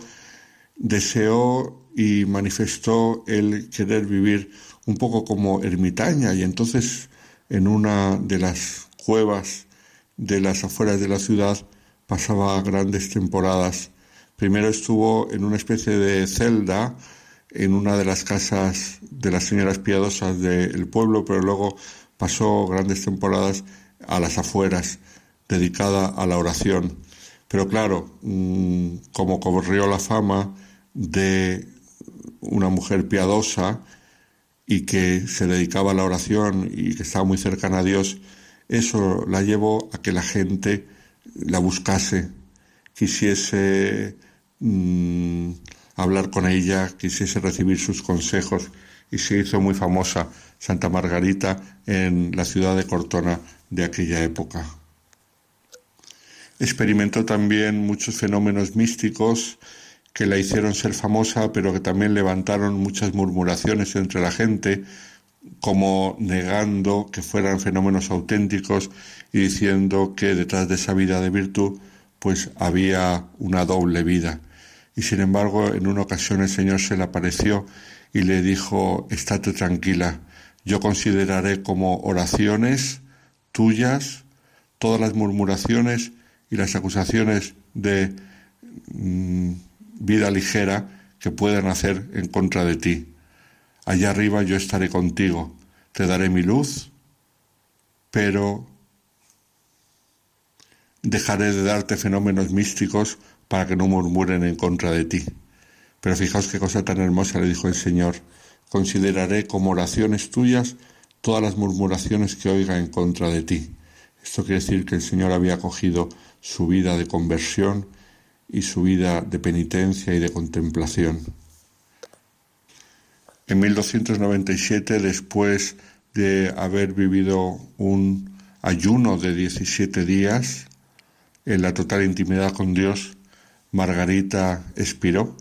deseó y manifestó el querer vivir un poco como ermitaña y entonces en una de las cuevas de las afueras de la ciudad pasaba grandes temporadas. Primero estuvo en una especie de celda en una de las casas de las señoras piadosas del pueblo, pero luego pasó grandes temporadas a las afueras dedicada a la oración. Pero claro, mm, como corrió la fama de una mujer piadosa y que se dedicaba a la oración y que estaba muy cercana a Dios, eso la llevó a que la gente la buscase quisiese mm, hablar con ella, quisiese recibir sus consejos y se hizo muy famosa Santa Margarita en la ciudad de Cortona de aquella época. Experimentó también muchos fenómenos místicos que la hicieron ser famosa, pero que también levantaron muchas murmuraciones entre la gente, como negando que fueran fenómenos auténticos y diciendo que detrás de esa vida de virtud pues había una doble vida. Y sin embargo, en una ocasión el Señor se le apareció y le dijo, estate tranquila, yo consideraré como oraciones tuyas todas las murmuraciones y las acusaciones de mm, vida ligera que puedan hacer en contra de ti. Allá arriba yo estaré contigo, te daré mi luz, pero dejaré de darte fenómenos místicos para que no murmuren en contra de ti. Pero fijaos qué cosa tan hermosa le dijo el Señor. Consideraré como oraciones tuyas todas las murmuraciones que oiga en contra de ti. Esto quiere decir que el Señor había cogido su vida de conversión y su vida de penitencia y de contemplación. En 1297, después de haber vivido un ayuno de 17 días en la total intimidad con Dios, Margarita expiró.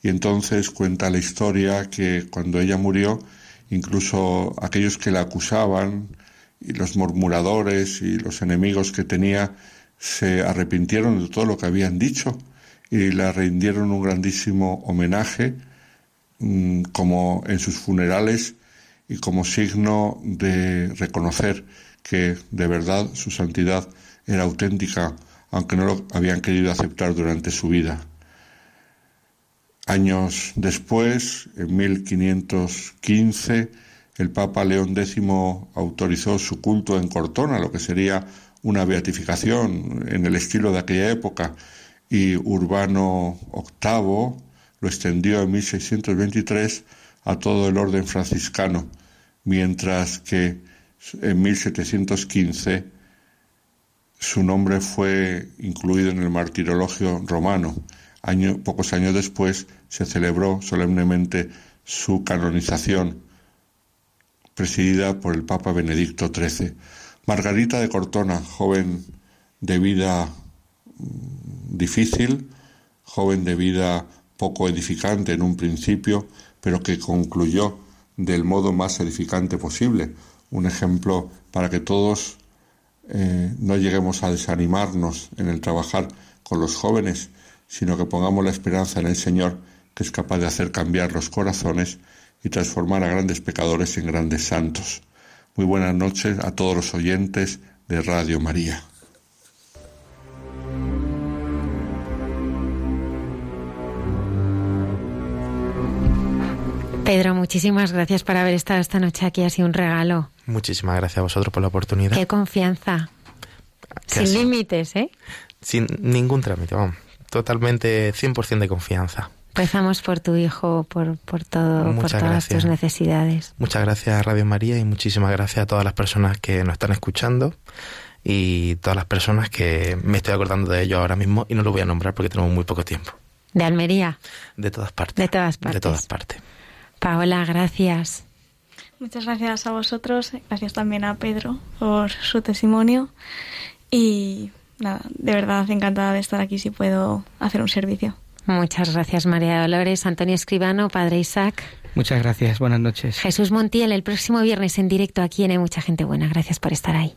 Y entonces cuenta la historia que cuando ella murió, incluso aquellos que la acusaban y los murmuradores y los enemigos que tenía se arrepintieron de todo lo que habían dicho y le rindieron un grandísimo homenaje como en sus funerales y como signo de reconocer que de verdad su santidad era auténtica, aunque no lo habían querido aceptar durante su vida. Años después, en 1515, el Papa León X autorizó su culto en Cortona, lo que sería una beatificación en el estilo de aquella época, y Urbano VIII lo extendió en 1623 a todo el orden franciscano, mientras que en 1715 su nombre fue incluido en el martirologio romano. pocos años después se celebró solemnemente su canonización, presidida por el Papa Benedicto XIII. Margarita de Cortona, joven de vida mm, difícil, joven de vida poco edificante en un principio, pero que concluyó del modo más edificante posible. Un ejemplo para que todos eh, no lleguemos a desanimarnos en el trabajar con los jóvenes, sino que pongamos la esperanza en el Señor, que es capaz de hacer cambiar los corazones y transformar a grandes pecadores en grandes santos. Muy buenas noches a todos los oyentes de Radio María. Pedro, muchísimas gracias por haber estado esta noche aquí. Ha sido un regalo. Muchísimas gracias a vosotros por la oportunidad. Qué confianza. Sin límites, ¿eh? Sin ningún trámite, vamos. Totalmente 100% de confianza. Rezamos por tu hijo, por, por todo, por todas tus necesidades. Muchas gracias a Radio María y muchísimas gracias a todas las personas que nos están escuchando y todas las personas que me estoy acordando de ellos ahora mismo y no lo voy a nombrar porque tenemos muy poco tiempo. ¿De Almería? De todas partes. De todas partes. De todas partes. Paola, gracias. Muchas gracias a vosotros, gracias también a Pedro por su testimonio y nada, de verdad encantada de estar aquí si puedo hacer un servicio. Muchas gracias, María Dolores. Antonio Escribano, Padre Isaac. Muchas gracias, buenas noches. Jesús Montiel, el próximo viernes en directo aquí en Hay Mucha Gente Buena. Gracias por estar ahí.